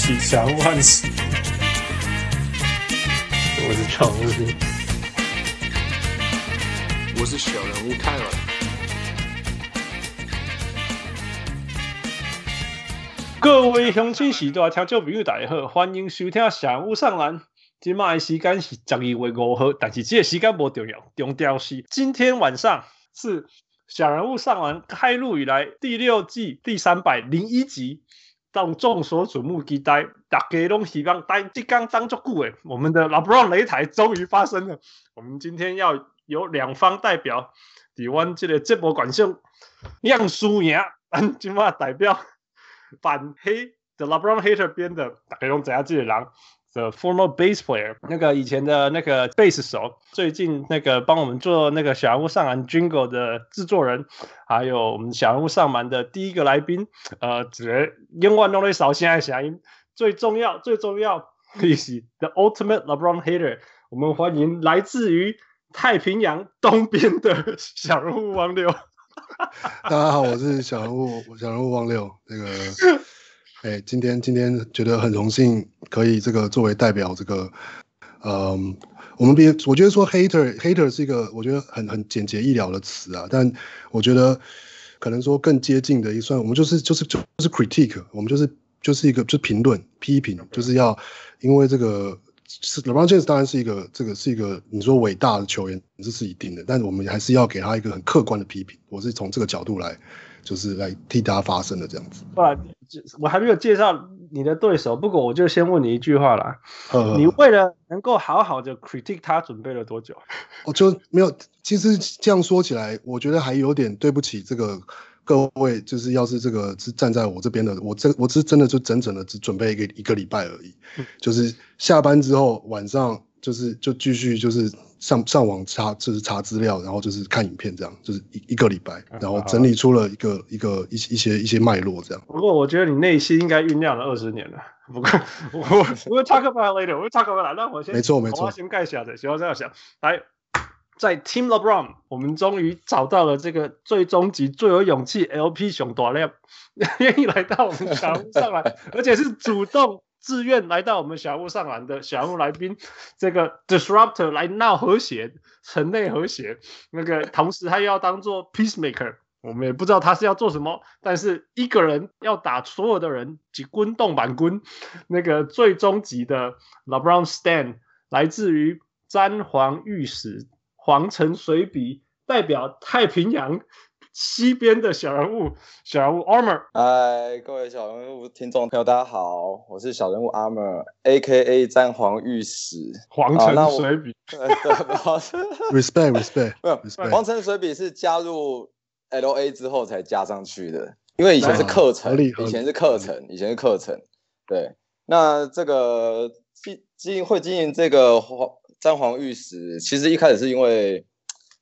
我是小人物汉斯，我是小人物，我是小人物泰尔。各位乡亲时代听众朋友大家好，欢迎收听小人物上篮。今麦时间是十二月五号，但是这个时间不重要，重要是今天晚上是小人物上篮开录以来第六季第三百零一集，让众所瞩目期待，大家都希望待即刚当作久诶，我们的 LeBron 擂台终于发生了。我们今天要有两方代表，台湾这个节目观众让输赢，咱今麦代表反黑的 LeBron hater 边的，大家都知影这个人。The former bass player，那个以前的那个贝斯手，最近那个帮我们做那个小人物上篮 Jingle 的制作人，还有我们小人物上篮的第一个来宾，呃，只永远都在扫现在想，最重要最重要，是，是 The Ultimate LeBron Hater，我们欢迎来自于太平洋东边的小人物汪六。大家好，我是小人物小人物汪六，那个。哎，今天今天觉得很荣幸，可以这个作为代表，这个，嗯，我们别，我觉得说 hater hater 是一个我觉得很很简洁易了的词啊，但我觉得可能说更接近的一算，我们就是就是就是 critique，我们就是就是一个就是评论批评，就是要因为这个是 LeBron James 当然是一个这个是一个你说伟大的球员，这是一定的，但是我们还是要给他一个很客观的批评，我是从这个角度来。就是来替大家发声的这样子。不然，我还没有介绍你的对手，不过我就先问你一句话啦。你为了能够好好的 critique 他，准备了多久？我就没有。其实这样说起来，我觉得还有点对不起这个各位。就是要是这个是站在我这边的，我这我是真的就整整的只准备一个一个礼拜而已。就是下班之后晚上。就是就继续就是上上网查就是查资料，然后就是看影片这样，就是一一个礼拜，然后整理出了一个、嗯、一个一一些一些脉络这样。不过我觉得你内心应该酝酿了二十年了。不过我我会 talk about later，我会 talk about。那我先没错没错，我先盖下的，喜欢这样想。来，在 Team LeBron，我们终于找到了这个最终极最有勇气 LP 熊大亮，愿意来到我们小人物上来，而且是主动。自愿来到我们小屋上篮的小屋来宾，这个 disruptor 来闹和谐，城内和谐。那个同时他又要当做 peacemaker，我们也不知道他是要做什么。但是一个人要打所有的人，几棍动板棍。那个最终级的 LeBron Stan 来自于詹皇御史，皇城随笔，代表太平洋。西边的小人物，小人物 Armor。嗨，各位小人物听众朋友，大家好，我是小人物 Armor，A.K.A. 詹皇御史，皇城水笔。对对，respect，respect，没有，皇城水笔是加入 L.A. 之后才加上去的，因为以前是课程，以前是课程，以前是课程。对，那这个经经会经营这个皇詹皇御史，其实一开始是因为。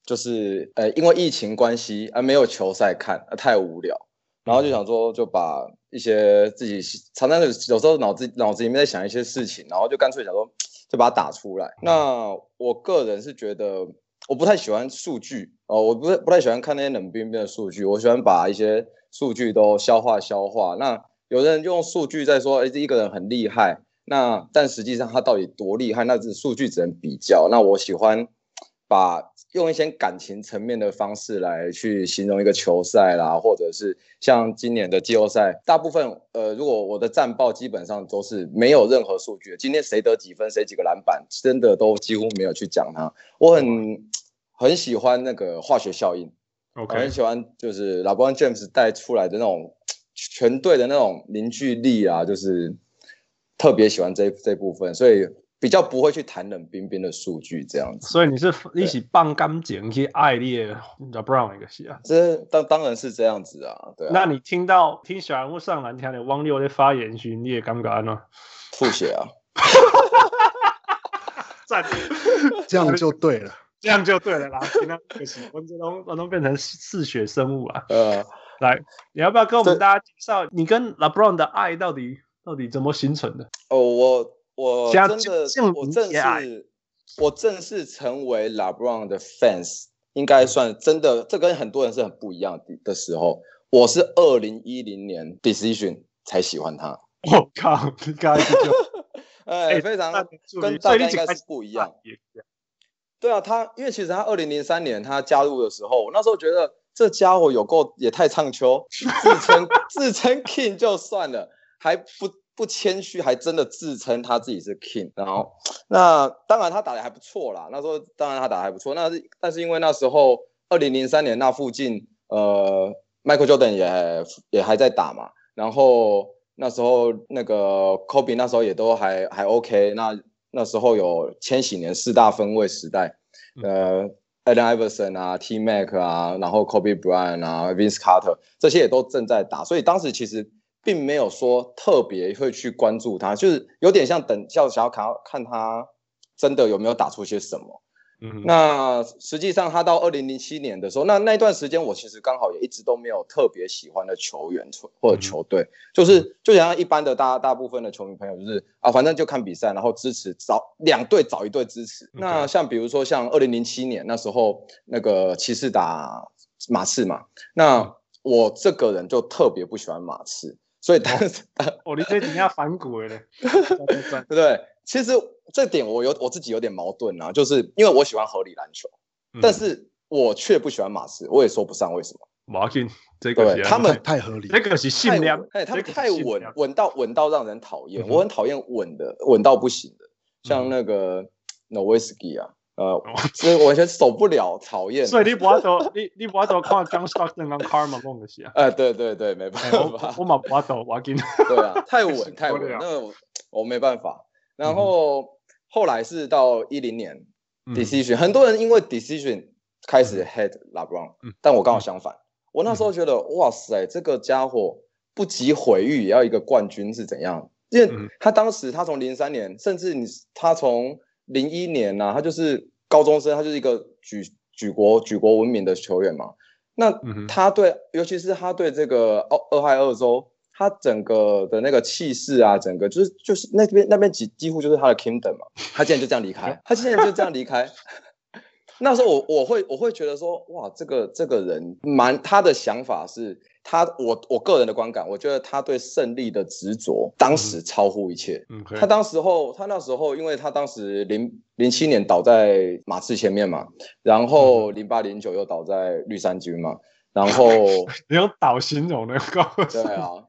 就是呃，因为疫情关系而没有球赛看，太无聊，然后就想说就把一些自己常常有有时候脑子脑子里面在想一些事情，然后就干脆想说就把它打出来。那我个人是觉得我不太喜欢数据哦，我不不太喜欢看那些冷冰冰的数据，我喜欢把一些数据都消化消化。那有的人用数据在说，哎，这一个人很厉害，那但实际上他到底多厉害？那是数据只能比较。那我喜欢把。用一些感情层面的方式来去形容一个球赛啦，或者是像今年的季后赛，大部分呃，如果我的战报基本上都是没有任何数据，今天谁得几分，谁几个篮板，真的都几乎没有去讲它。我很很喜欢那个化学效应，OK，很喜欢就是 LeBron James 带出来的那种全队的那种凝聚力啊，就是特别喜欢这这部分，所以。比较不会去谈冷冰冰的数据这样子，所以你是一起棒干净去爱猎 LeBron 一个戏啊？这当当然是这样子啊，对啊。那你听到听小人物上篮听的汪六的发言时，你也尴尬吗？吐血啊！赞，这样就对了，这样就对了啦。听到可惜，我这都我都变成嗜血生物啊。呃，来，你要不要跟我们大家介绍你跟 LeBron 的爱到底到底怎么形成的？哦，我。我真的，我正式，我正式成为 LeBron 的 fans，应该算真的。这跟很多人是很不一样的的时候。我是二零一零年 Decision 才喜欢他，我靠，你刚才就，哎，非常跟大家应该是不一样。对啊，他因为其实他二零零三年他加入的时候，我那时候觉得这家伙有够也太唱秋，自称 自称 King 就算了，还不不谦虚，还真的自称他自己是 King。然后那当然他打的还不错啦，那时候当然他打得还不错，那是但是因为那时候二零零三年那附近，呃，Michael Jordan 也也还在打嘛，然后那时候那个 Kobe 那时候也都还还 OK，那。那时候有千禧年四大分位时代，呃，Allen Iverson 啊，T Mac 啊，然后 Kobe Bryant 啊，Vince Carter 这些也都正在打，所以当时其实并没有说特别会去关注他，就是有点像等叫想要看看他真的有没有打出些什么。嗯，那实际上他到二零零七年的时候，那那段时间我其实刚好也一直都没有特别喜欢的球员或者球队，就是就像一般的大大部分的球迷朋友，就是啊，反正就看比赛，然后支持找两队找一队支持。那像比如说像二零零七年那时候那个骑士打马刺嘛，那我这个人就特别不喜欢马刺，所以当时 我你这底下反骨了，对不对？其实这点我有我自己有点矛盾啊，就是因为我喜欢合理篮球，嗯、但是我却不喜欢马刺，我也说不上为什么。马刺这个对他们太合理，这个是信量，哎，他们太稳，稳到稳到让人讨厌。嗯、我很讨厌稳的，稳到不行的，像那个 Nowitzki 啊，呃，所以我完全受不了，讨厌。所以你不要走，你你不要走看 John Stockton 跟 Karl Malone 的戏啊。哎，对对对，没办法，我马不要多，马金。对啊，太稳 太稳，那我我没办法。然后后来是到一零年，decision，很多人因为 decision 开始 hate LeBron，但我刚好相反，我那时候觉得哇塞，这个家伙不及毁誉也要一个冠军是怎样？因为他当时他从零三年，甚至你他从零一年呐，他就是高中生，他就是一个举举国举国闻名的球员嘛。那他对，尤其是他对这个奥俄亥俄州。他整个的那个气势啊，整个就是就是那边那边几几乎就是他的 kingdom 嘛，他竟然就这样离开，他竟然就这样离开。那时候我我会我会觉得说，哇，这个这个人蛮他的想法是他我我个人的观感，我觉得他对胜利的执着当时超乎一切。嗯，他当时候他那时候，因为他当时零零七年倒在马刺前面嘛，然后零八零九又倒在绿衫军嘛，然后 你用倒形容的高，对啊。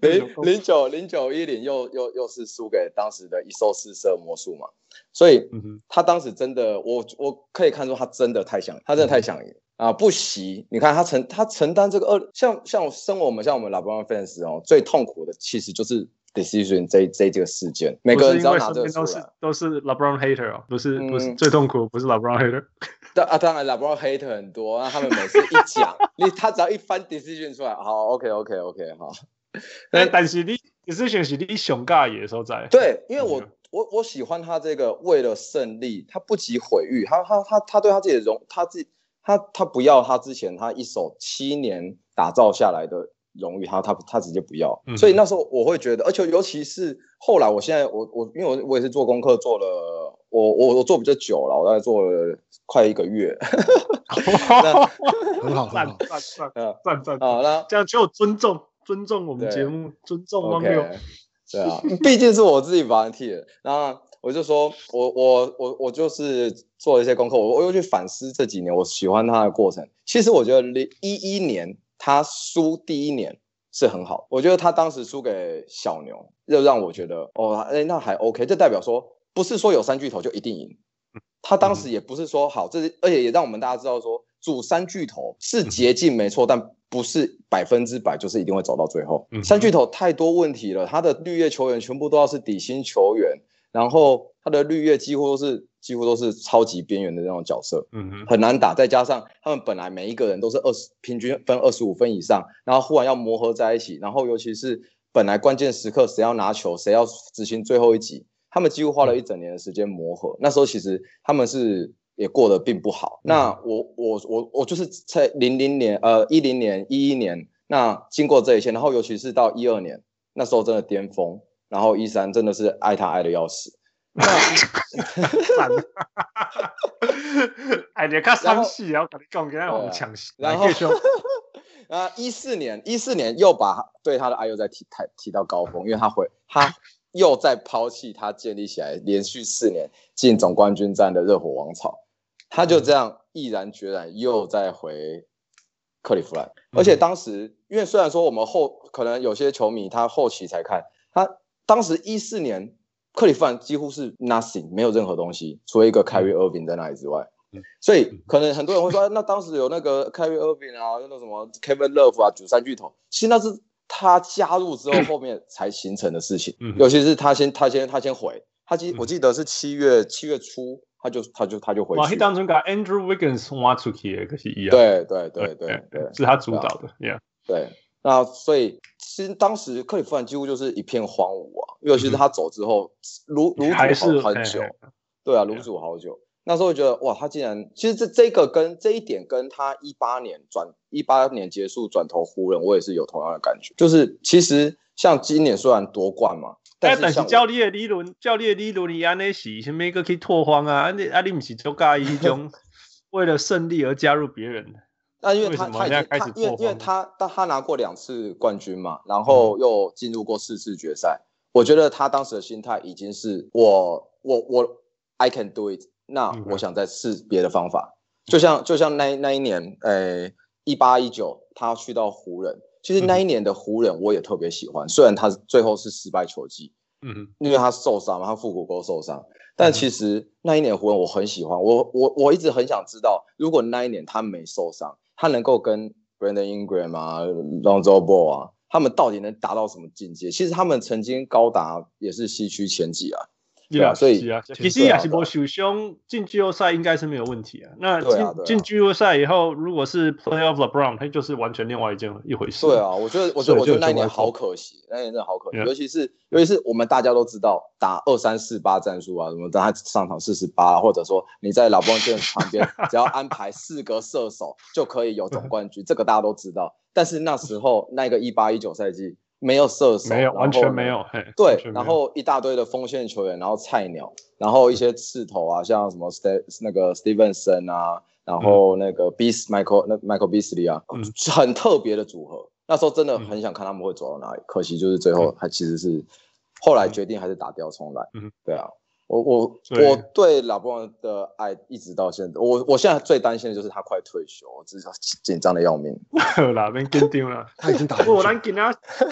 零零九零九一零又又又是输给当时的一兽四射魔术嘛，所以他当时真的，我我可以看出他真的太想，他真的太想赢。啊！不惜你看他承他承担这个二，像像身为我们像我们 LeBron fans 哦，最痛苦的其实就是 decision 这这这个事件，每个人只要拿这个都是都是 LeBron hater 哦，不是不是最痛苦不是 LeBron hater。当啊，当然，LeBron hater 很多，那他们每次一讲，你他只要一翻 decision 出来，好，OK，OK，OK，好。但但是你 decision 是你上架的所在。对，因为我我我喜欢他这个为了胜利，他不及毁誉，他他他他对他自己的荣，他自己他他不要他之前他一手七年打造下来的荣誉，他他他直接不要。所以那时候我会觉得，而且尤其是后来，我现在我我因为我我也是做功课做了。我我我做比较久了，我大概做了快一个月，那很好，赞赞赞，赞赞啊！那这样就尊重尊重我们节目，尊重汪六，对啊，毕竟是我自己帮他替的。然后我就说，我我我我就是做了一些功课，我我又去反思这几年我喜欢他的过程。其实我觉得零一一年他输第一年是很好，我觉得他当时输给小牛，又让我觉得哦，哎，那还 OK，这代表说。不是说有三巨头就一定赢，他当时也不是说好，这是而且也让我们大家知道说，主三巨头是捷径没错，但不是百分之百就是一定会走到最后。三巨头太多问题了，他的绿叶球员全部都要是底薪球员，然后他的绿叶几乎都是几乎都是超级边缘的那种角色，很难打。再加上他们本来每一个人都是二十平均分二十五分以上，然后忽然要磨合在一起，然后尤其是本来关键时刻谁要拿球，谁要执行最后一集。他们几乎花了一整年的时间磨合，那时候其实他们是也过得并不好。那我我我我就是在零零年呃一零年一一年，那经过这一切，然后尤其是到一二年，那时候真的巅峰，然后一三真的是爱他爱的要死。那 哎，你看伤戏，然后跟你讲，给他们抢戏，然后啊，一四年，一四年又把对他的爱又再提抬提到高峰，因为他回他又在抛弃他建立起来连续四年进总冠军战的热火王朝，他就这样毅然决然又再回克利夫兰，而且当时因为虽然说我们后可能有些球迷他后期才看，他当时一四年克利夫兰几乎是 nothing 没有任何东西，除了一个 Kyrie Irving 在那里之外。所以可能很多人会说，那当时有那个 Kyrie Irving 啊，那个什么 Kevin Love 啊，九三巨头，其实那是他加入之后 后面才形成的事情。尤其是他先他先他先回，他记我记得是七月七月初，他就他就他就回去。哇，他当中把 Andrew Wiggins 挖出去，可是一样。对对对对对，是他主导的，Yeah。对，那所以其实当时克利夫兰几乎就是一片荒芜啊，尤其是他走之后，如如主好很久，对啊，如主好久。那时候我觉得哇，他竟然其实这这个跟这一点跟他一八年转一八年结束转投湖人，我也是有同样的感觉。就是其实像今年虽然夺冠嘛，但是，但是教练的理论，教练的理论你安内是什么一个可以拓荒啊？啊你啊你不是就介意一种 为了胜利而加入别人的？那因为他他已经他因为因为他但他拿过两次冠军嘛，然后又进入过四次决赛，嗯、我觉得他当时的心态已经是我我我 I can do it。那我想再试别的方法，就像就像那那一年，诶，一八一九，他去到湖人，其实那一年的湖人我也特别喜欢，虽然他最后是失败球季，嗯哼，因为他受伤嘛，他腹股沟受伤，但其实那一年湖人我很喜欢，我我我一直很想知道，如果那一年他没受伤，他能够跟 Brandon Ingram 啊、Lonzo Ball 啊，他们到底能达到什么境界？其实他们曾经高达也是西区前几啊。对啊，所以其实也是波受伤进季后赛应该是没有问题啊。那进进季后赛以后，如果是 Playoff LeBron，他就是完全另外一件一回事。对啊，我觉得我觉得我觉得那一年好可惜，那一年真的好可惜。尤其是尤其是我们大家都知道打二三四八战术啊，什么等他上场四十八，或者说你在老布朗旁边，只要安排四个射手就可以有总冠军，这个大家都知道。但是那时候那个一八一九赛季。没有射手，没有完全没有。对，然后一大堆的锋线球员，然后菜鸟，然后一些刺头啊，像什么 Ste 那个 Stevenson 啊，然后那个 Beast Michael 那 Michael Beasley 啊，嗯、很特别的组合。那时候真的很想看他们会走到哪里，可惜就是最后还其实是后来决定还是打掉重来。嗯，对啊。我我对我对老布朗的爱一直到现在，我我现在最担心的就是他快退休，我真是紧张的要命。哪边跟丢了？他已经打不过，咱今仔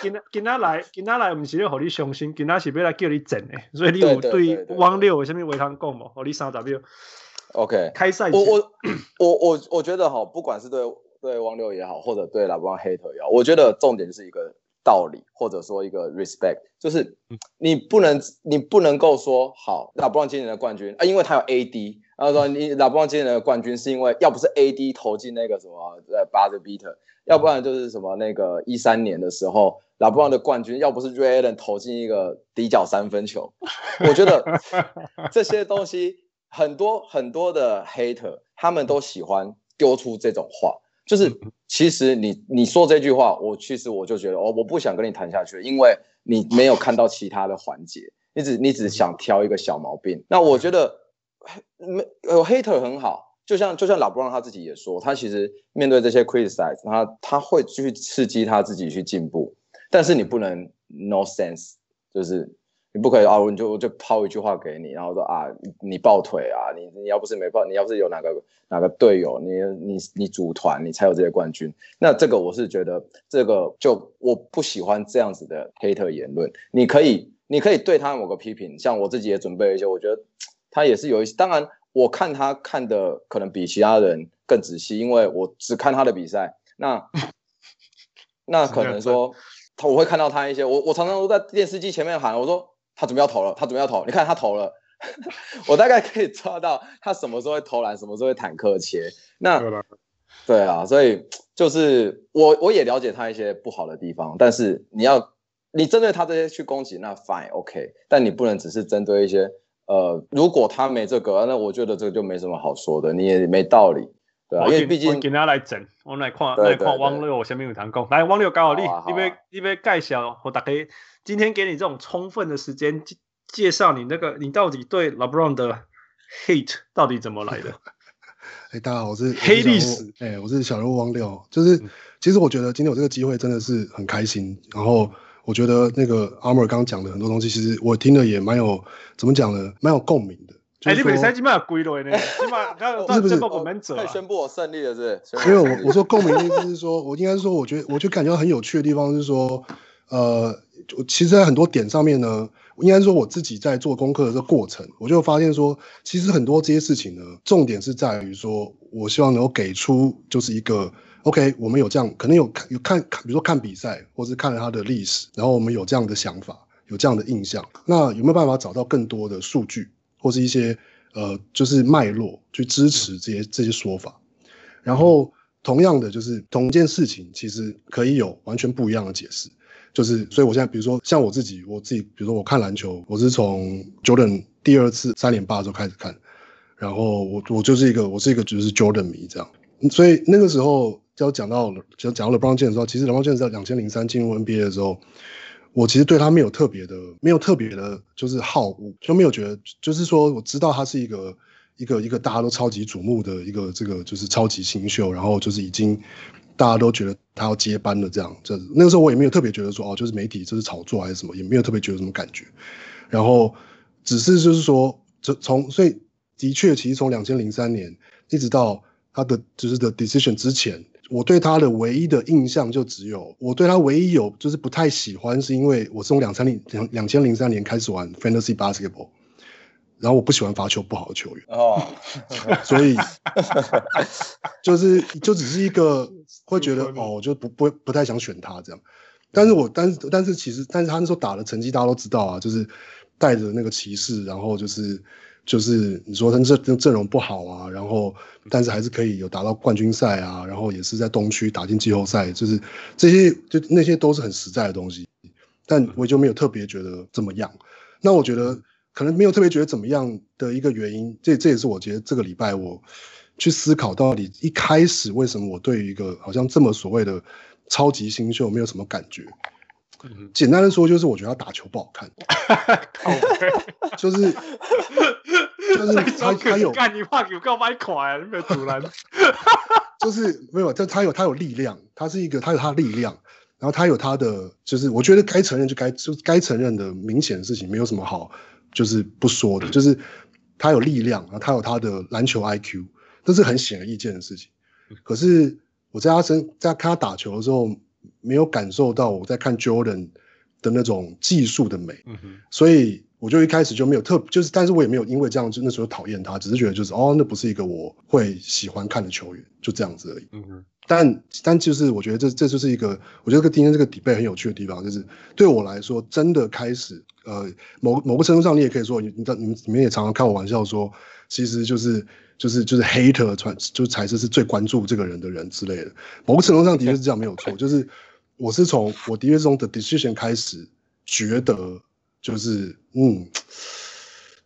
今仔今仔来今仔来，不是要和你伤心，今仔是要来叫你整的。所以你有对汪六有什么话通讲吗？让你三 W，OK，开赛前。我我我我我觉得哈，不管是对对汪六也好，或者对老布朗 hater 也好，我觉得重点是一个。道理或者说一个 respect，就是你不能你不能够说好，拉布朗今年的冠军啊，因为他有 AD，然后说你拉布朗今年的冠军是因为要不是 AD 投进那个什么呃 buzzer beater，要不然就是什么那个一三年的时候，拉布朗的冠军要不是 Ray Allen 投进一个底角三分球，我觉得这些东西很多很多的 hater 他们都喜欢丢出这种话。就是，其实你你说这句话，我其实我就觉得，哦，我不想跟你谈下去，因为你没有看到其他的环节，你只你只想挑一个小毛病。那我觉得，没有 hater 很好，就像就像老布朗他自己也说，他其实面对这些 criticize，他他会去刺激他自己去进步，但是你不能 no sense，就是。你不可以啊！我就我就抛一句话给你，然后说啊，你抱腿啊！你你要不是没抱，你要不是有哪个哪个队友，你你你组团，你才有这些冠军。那这个我是觉得，这个就我不喜欢这样子的 hater 言论。你可以你可以对他某个批评，像我自己也准备了一些，我觉得他也是有一些。当然，我看他看的可能比其他人更仔细，因为我只看他的比赛。那 那可能说他我会看到他一些，我我常常都在电视机前面喊，我说。他准备要投了，他准备要投，你看他投了，我大概可以抓到他什么时候会投篮，什么时候会坦克切。那对啊，所以就是我我也了解他一些不好的地方，但是你要你针对他这些去攻击，那 fine OK，但你不能只是针对一些呃，如果他没这个，那我觉得这个就没什么好说的，你也没道理，对啊，因为毕竟给他来整，我们来看来看汪六，我下面有谈讲，来汪六刚好你你别你别介绍我大家。今天给你这种充分的时间介介绍你那个，你到底对 LeBron 的 hate 到底怎么来的？哎，大家好，我是黑历史。哎，我是小人物汪六。就是，嗯、其实我觉得今天有这个机会真的是很开心。然后，我觉得那个 Armor 刚刚讲的很多东西，其实我听了也蛮有，怎么讲呢？蛮有共鸣的。哎，你比赛起码归了呢？起码是不是？可以宣布我胜利了，是不是？没有，我我说共鸣的意思是说，我应该是说，我觉得，我就感觉到很有趣的地方是说，呃，其实，在很多点上面呢。应该说，我自己在做功课的这个过程，我就发现说，其实很多这些事情呢，重点是在于说，我希望能够给出就是一个，OK，我们有这样，可能有看有看，比如说看比赛，或是看了他的历史，然后我们有这样的想法，有这样的印象，那有没有办法找到更多的数据，或是一些呃，就是脉络去支持这些这些说法？然后同样的，就是同一件事情，其实可以有完全不一样的解释。就是，所以我现在比如说像我自己，我自己比如说我看篮球，我是从 Jordan 第二次三连霸的时候开始看，然后我我就是一个我是一个就是 Jordan 迷这样，所以那个时候就讲到了，就讲到 LeBron James 的时候，其实 LeBron James 在两千零三进入 NBA 的时候，我其实对他没有特别的，没有特别的，就是好恶，就没有觉得，就是说我知道他是一个一个一个大家都超级瞩目的一个这个就是超级新秀，然后就是已经。大家都觉得他要接班了，这样，这那个时候我也没有特别觉得说，哦，就是媒体这是炒作还是什么，也没有特别觉得什么感觉。然后，只是就是说，这从所以的确，其实从两千零三年一直到他的就是的 decision 之前，我对他的唯一的印象就只有，我对他唯一有就是不太喜欢，是因为我是从两三零两两千零三年开始玩 fantasy basketball。然后我不喜欢罚球不好的球员哦，所以 就是就只是一个会觉得哦，我就不不不太想选他这样。但是我但是但是其实但是他那时候打的成绩大家都知道啊，就是带着那个骑士，然后就是就是你说他这阵阵容不好啊，然后但是还是可以有打到冠军赛啊，然后也是在东区打进季后赛，就是这些就那些都是很实在的东西。但我就没有特别觉得怎么样。那我觉得。可能没有特别觉得怎么样的一个原因，这这也是我觉得这个礼拜我去思考到底一开始为什么我对于一个好像这么所谓的超级新秀没有什么感觉。嗯、简单的说，就是我觉得他打球不好看，就是 就是他他有干你话有够买款啊，你没有阻拦，就是没有，他他有他有力量，他是一个他有他的力量，然后他有他的就是我觉得该承认就该就该承认的明显的事情，没有什么好。就是不说的，就是他有力量，然后他有他的篮球 IQ，这是很显而易见的事情。可是我在他身在看他打球的时候，没有感受到我在看 Jordan 的那种技术的美，所以我就一开始就没有特就是，但是我也没有因为这样就那时候讨厌他，只是觉得就是哦，那不是一个我会喜欢看的球员，就这样子而已。但但就是我觉得这这就是一个，我觉得今天这个 debate 很有趣的地方，就是对我来说真的开始，呃，某某个程度上你也可以说，你你你们你们也常常开我玩笑说，其实就是就是就是 hater 传就才是是最关注这个人的人之类的。某个程度上的确是这样没有错，就是我是从我的确是从 the decision 开始觉得就是嗯，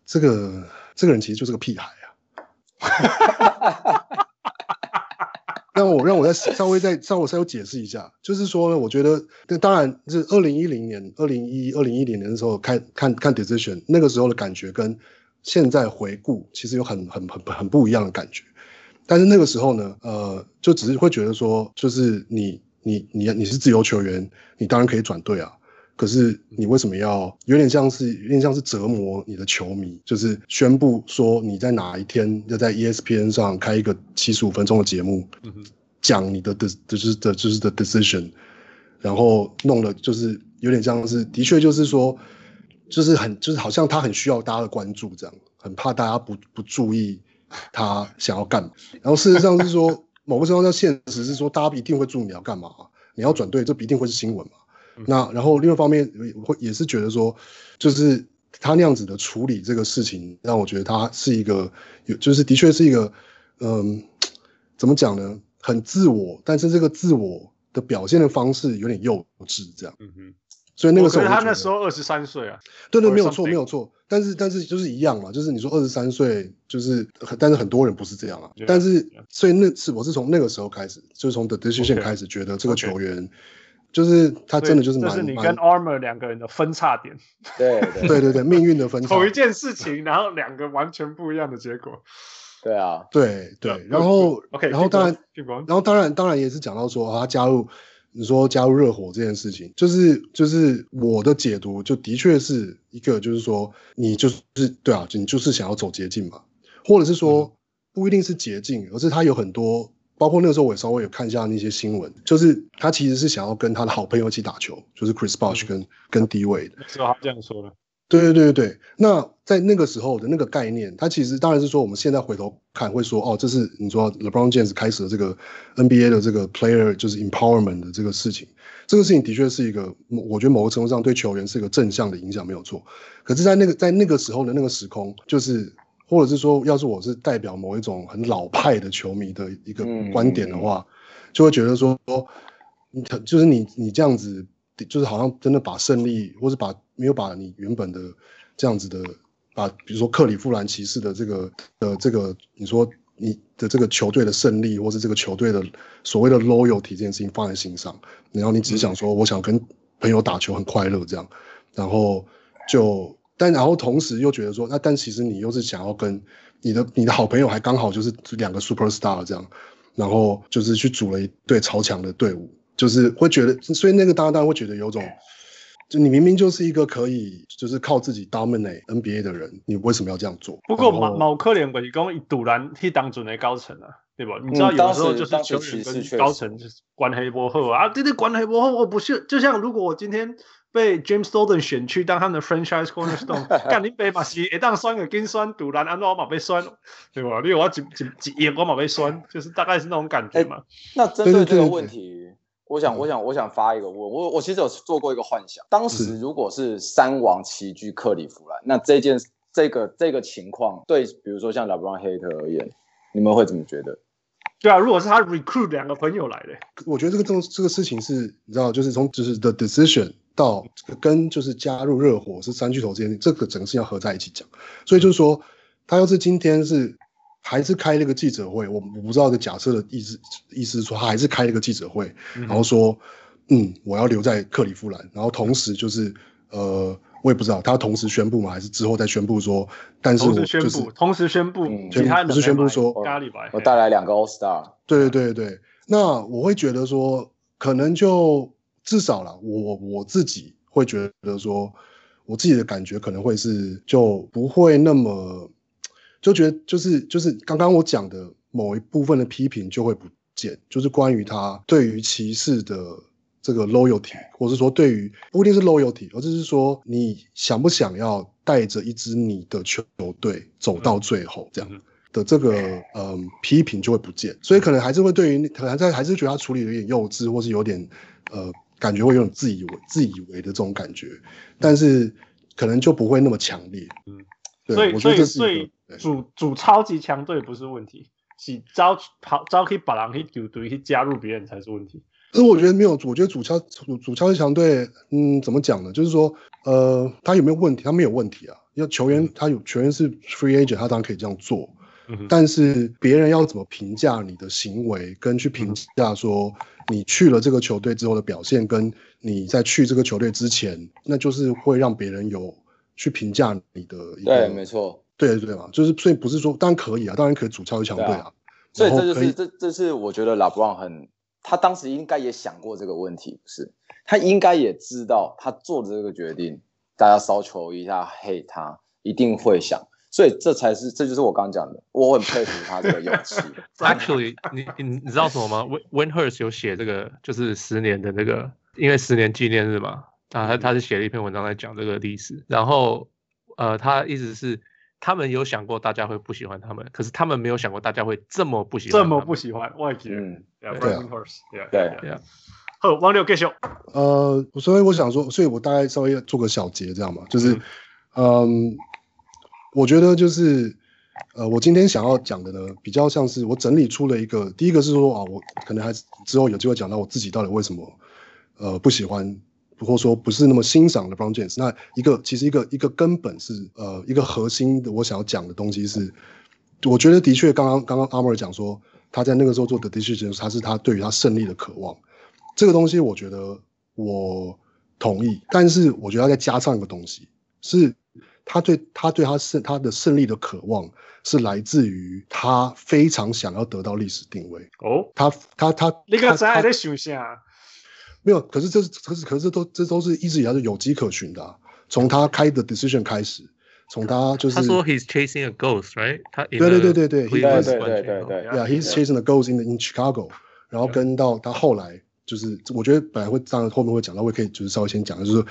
这个这个人其实就是个屁孩啊。让我让我再稍微再稍微稍微解释一下，就是说呢，我觉得，那当然是二零一零年、二零一二零一零年的时候看看看 Decision 那个时候的感觉，跟现在回顾其实有很很很很不一样的感觉。但是那个时候呢，呃，就只是会觉得说，就是你你你你是自由球员，你当然可以转队啊。可是你为什么要有点像是有点像是折磨你的球迷？就是宣布说你在哪一天要在 ESPN 上开一个七十五分钟的节目，讲你的的就是的就是的 decision，然后弄了就是有点像是的确就是说就是很就是好像他很需要大家的关注这样，很怕大家不不注意他想要干嘛。然后事实上是说某个时候在现实是说大家一定会注意你要干嘛，你要转队这不一定会是新闻嘛。那然后另外一方面，我会也是觉得说，就是他那样子的处理这个事情，让我觉得他是一个有，就是的确是一个，嗯，怎么讲呢？很自我，但是这个自我的表现的方式有点幼稚，这样。嗯哼。所以那个时候他那时候二十三岁啊。对对，没有错，没有错。但是但是就是一样嘛，就是你说二十三岁，就是但是很多人不是这样啊。但是所以那是我是从那个时候开始，就是从 The Decision 开始觉得这个球员。就是他真的就是蛮，就是你跟 Armor 两个人的分叉点，对对对。对，命运的分叉。同一件事情，然后两个完全不一样的结果。对啊，对对，然后 OK，然后当然，然后当然当然也是讲到说他加入，你说加入热火这件事情，就是就是我的解读，就的确是一个就是说你就是对啊，你就是想要走捷径嘛，或者是说不一定是捷径，而是他有很多，包括那个时候我也稍微有看一下那些新闻，就是他其实是想要跟他的好朋友一起打球，就是 Chris Bosh 跟、嗯、跟 D Wade 的，是他这样说的。对对对对，那在那个时候的那个概念，它其实当然是说，我们现在回头看会说，哦，这是你说 LeBron James 开始了这个 NBA 的这个 player 就是 empowerment 的这个事情，这个事情的确是一个，我觉得某个程度上对球员是一个正向的影响，没有错。可是，在那个在那个时候的那个时空，就是或者是说，要是我是代表某一种很老派的球迷的一个观点的话，就会觉得说，你就是你你这样子。就是好像真的把胜利，或是把没有把你原本的这样子的，把比如说克里夫兰骑士的这个呃这个，你说你的这个球队的胜利，或是这个球队的所谓的 loyalty 这件事情放在心上，然后你只想说我想跟朋友打球很快乐这样，然后就但然后同时又觉得说，那但其实你又是想要跟你的你的好朋友还刚好就是两个 superstar 这样，然后就是去组了一队超强的队伍。就是会觉得，所以那个当然当然会觉得有种，就你明明就是一个可以就是靠自己 dominate NBA 的人，你为什么要这样做？不过毛毛科连鬼工一堵拦去当准的高层啊，对吧？你知道有时候就是球员跟高层就是关黑波后啊，对对，关黑波后，我不是就像如果我今天被 James Dolan 选去当他们的 franchise cornerstone，干你被马西一当酸个跟酸堵拦，安诺马被酸，对吧？你有我几几几眼光马被酸，就是大概是那种感觉嘛。那针对这个问题。我想，我想，我想发一个问，我我其实有做过一个幻想，当时如果是三王齐聚克里夫兰，那这件这个这个情况对，比如说像 LeBron Hater 而言，你们会怎么觉得？对啊，如果是他 recruit 两个朋友来的，我觉得这个这这个事情是，你知道，就是从就是 the decision 到跟就是加入热火是三巨头之间，这个整个事情要合在一起讲，所以就是说，他要是今天是。还是开了个记者会，我我不知道这假设的意思，意思是说他还是开了个记者会，然后说，嗯，我要留在克利夫兰，然后同时就是，呃，我也不知道他同时宣布吗，还是之后再宣布说，但是我就是同时宣布，其他不是宣布说，我带来两个 All Star，对对对对，那我会觉得说，可能就至少啦，我我自己会觉得说，我自己的感觉可能会是就不会那么。就觉得就是就是刚刚我讲的某一部分的批评就会不见，就是关于他对于骑士的这个 loyalty，或是说对于不一定是 loyalty，而是说你想不想要带着一支你的球队走到最后这样的这个嗯批评就会不见，所以可能还是会对于可能在还是觉得他处理有点幼稚，或是有点呃感觉会有种自以为自以为的这种感觉，但是可能就不会那么强烈。嗯，对，所以我觉得这是所以。主主超级强队不是问题，是招跑招可以把人去丢队去加入别人才是问题。可是我觉得没有，我觉得主超主主超级强队，嗯，怎么讲呢？就是说，呃，他有没有问题？他没有问题啊。要球员，他有球员是 free agent，他当然可以这样做。嗯、但是别人要怎么评价你的行为，跟去评价说你去了这个球队之后的表现，跟你在去这个球队之前，那就是会让别人有去评价你的一个。对，没错。对对嘛，就是所以不是说当然可以啊，当然可以主超级强队啊。所以这就是这这是我觉得拉布朗很，他当时应该也想过这个问题，不是他应该也知道他做的这个决定，大家烧球一下黑他一定会想，所以这才是这就是我刚刚讲的，我很佩服他这个勇气。Actually，你你你知道什么吗？Wayne Hurst 有写这个就是十年的那个，因为十年纪念日嘛，啊他他是写了一篇文章在讲这个历史，然后呃他意思是。他们有想过大家会不喜欢他们，可是他们没有想过大家会这么不喜欢。这么不喜欢外籍人，对对对。好，王六继续。呃，所以我想说，所以我大概稍微做个小结，这样嘛，就是，嗯，嗯，我觉得就是，呃，我今天想要讲的呢，比较像是我整理出了一个，第一个是说啊，我可能还之后有机会讲到我自己到底为什么，呃，不喜欢。或者说不是那么欣赏 LeBron James，那一个其实一个一个根本是呃一个核心的我想要讲的东西是，我觉得的确刚刚刚刚阿莫尔讲说他在那个时候做的 decision，他是他对于他胜利的渴望，这个东西我觉得我同意，但是我觉得要再加上一个东西，是他对他对他胜他的胜利的渴望是来自于他非常想要得到历史定位。哦，他他他那个在还在想下，没有，可是这是可是可是这都这都是一直以来是有迹可循的、啊。从他开的 decision 开始，从他就是他说 he's chasing a ghost，right？他对对对对对，对对对对对，Yeah，he's chasing a ghost in in Chicago。然后跟到他后来，就是我觉得本来会当然后面会讲到，我也可以就是稍微先讲，就是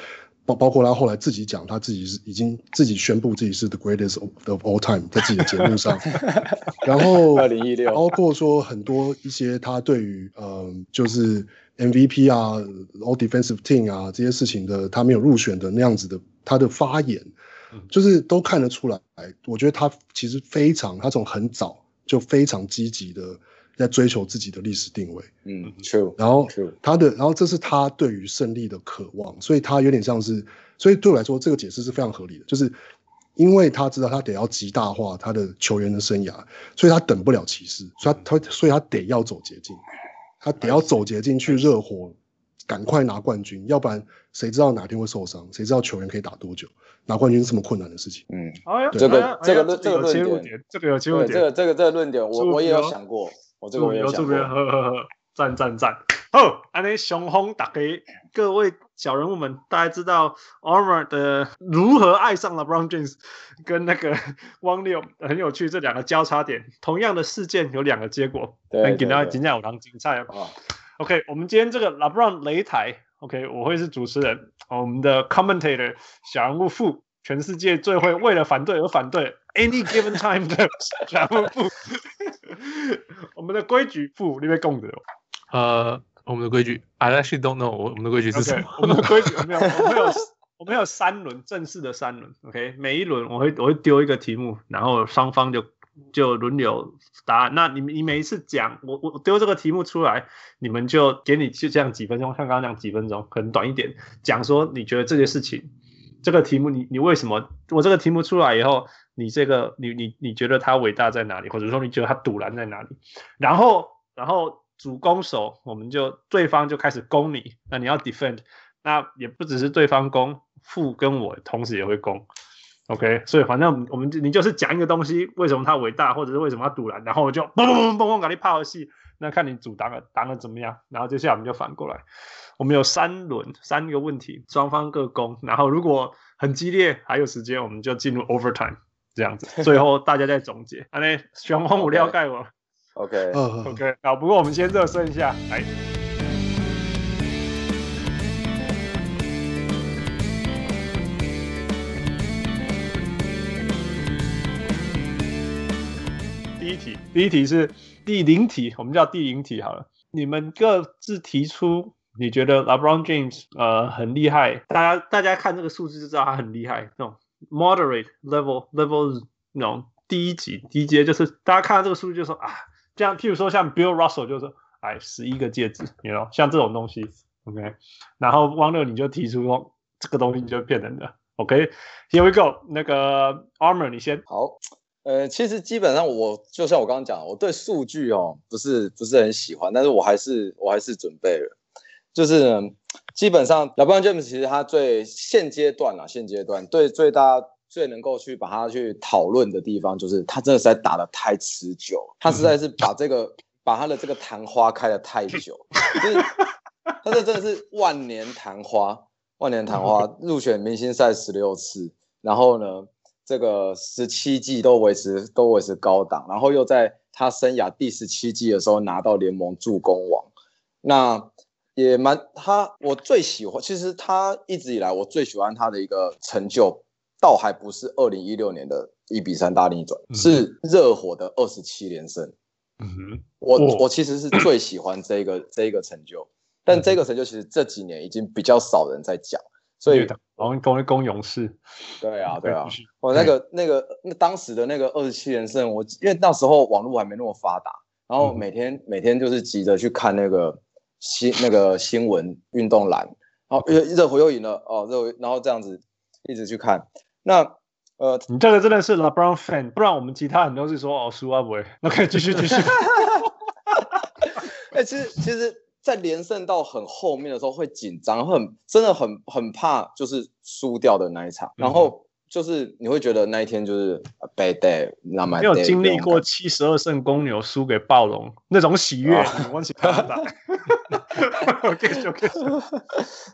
包包括他后来自己讲，他自己是已经自己宣布自己是 the greatest of all time，在自己的节目上。然后二零一六，包括说很多一些他对于嗯，就是 MVP 啊，all defensive team 啊这些事情的，他没有入选的那样子的，他的发言，就是都看得出来。我觉得他其实非常，他从很早就非常积极的。在追求自己的历史定位，嗯，true。然后他的，然后这是他对于胜利的渴望，所以他有点像是，所以对我来说，这个解释是非常合理的，就是因为他知道他得要极大化他的球员的生涯，所以他等不了骑士，所以他他所以他得要走捷径，他得要走捷径去热火，赶快拿冠军，要不然谁知道哪天会受伤，谁知道球员可以打多久？拿冠军是这么困难的事情。嗯，这个这个这个论点，这个有切入点，这个这个这个论点，我我也有想过。我这边有这边呵呵呵，赞赞赞！好，安尼雄风大给各位小人物们，大家知道 Armor 的如何爱上了 LeBron James，跟那个 汪六很有趣，这两个交叉点，同样的事件有两个结果，很给大家今天有当精彩啊。OK，我们今天这个 LeBron 擂台，OK，我会是主持人，我们的 Commentator 小人物副，全世界最会为了反对而反对。Any given time 的全部负，我们的规矩不，你被供的。呃，我们的规矩，I actually don't know，我我们的规矩是什么？我们的规矩没有，我们有，我们有三轮正式的三轮。OK，每一轮我会我会丢一个题目，然后双方就就轮流答案。那你你每一次讲，我我丢这个题目出来，你们就给你就这样几分钟，像刚刚讲几分钟，可能短一点，讲说你觉得这件事情。这个题目你你为什么？我这个题目出来以后，你这个你你你觉得他伟大在哪里？或者说你觉得他赌烂在哪里？然后然后主攻手，我们就对方就开始攻你，那你要 defend，那也不只是对方攻，副跟我同时也会攻，OK？所以反正我们你就是讲一个东西，为什么他伟大，或者是为什么它赌烂，然后我就嘣嘣嘣嘣嘣给你泡游戏，那看你主答的答的怎么样，然后接下来我们就反过来。我们有三轮，三个问题，双方各攻。然后如果很激烈，还有时间，我们就进入 overtime 这样子。最后大家再总结。啊，那玄荒五料盖我。OK OK 好，不过我们先热身一下，来。第一题，第一题是第零题，我们叫第零题好了。你们各自提出。你觉得 LeBron James 呃很厉害？大家大家看这个数字就知道他很厉害。那种 moderate level level 那种第一级低阶，就是大家看到这个数据就说啊，这样譬如说像 Bill Russell 就说哎十一个戒指，you know 像这种东西，OK。然后汪六你就提出说这个东西就骗人的，OK？Here we go，那个 Armor 你先。好，呃，其实基本上我就像我刚刚讲，我对数据哦不是不是很喜欢，但是我还是我还是准备了。就是，基本上，LeBron James 其实他最现阶段啊，现阶段对最大最能够去把他去讨论的地方，就是他真的实在打的太持久，他实在是把这个 把他的这个昙花开得太久，就是他这真的是万年昙花，万年昙花，入选明星赛十六次，然后呢，这个十七季都维持都维持高档，然后又在他生涯第十七季的时候拿到联盟助攻王，那。也蛮他，我最喜欢，其实他一直以来我最喜欢他的一个成就，倒还不是二零一六年的一比三大逆转，嗯、是热火的二十七连胜。嗯哼，我、哦、我其实是最喜欢这个 这个成就，但这个成就其实这几年已经比较少人在讲，所以攻攻攻勇士。对啊对啊，我那个那个那当时的那个二十七连胜，我因为那时候网络还没那么发达，然后每天、嗯、每天就是急着去看那个。新那个新闻运动栏，然后热热火又赢了哦，热火，然后这样子一直去看。那呃，你这个真的是 LeBron fan，不然我们其他人都是说哦输啊不会。那可以继续继续。哎、欸，其实其实，在连胜到很后面的时候会紧张，会很真的很很怕就是输掉的那一场。然后就是你会觉得那一天就是 bad day，没有经历过七十二胜公牛输给暴龙那种喜悦，忘记他打。OK OK，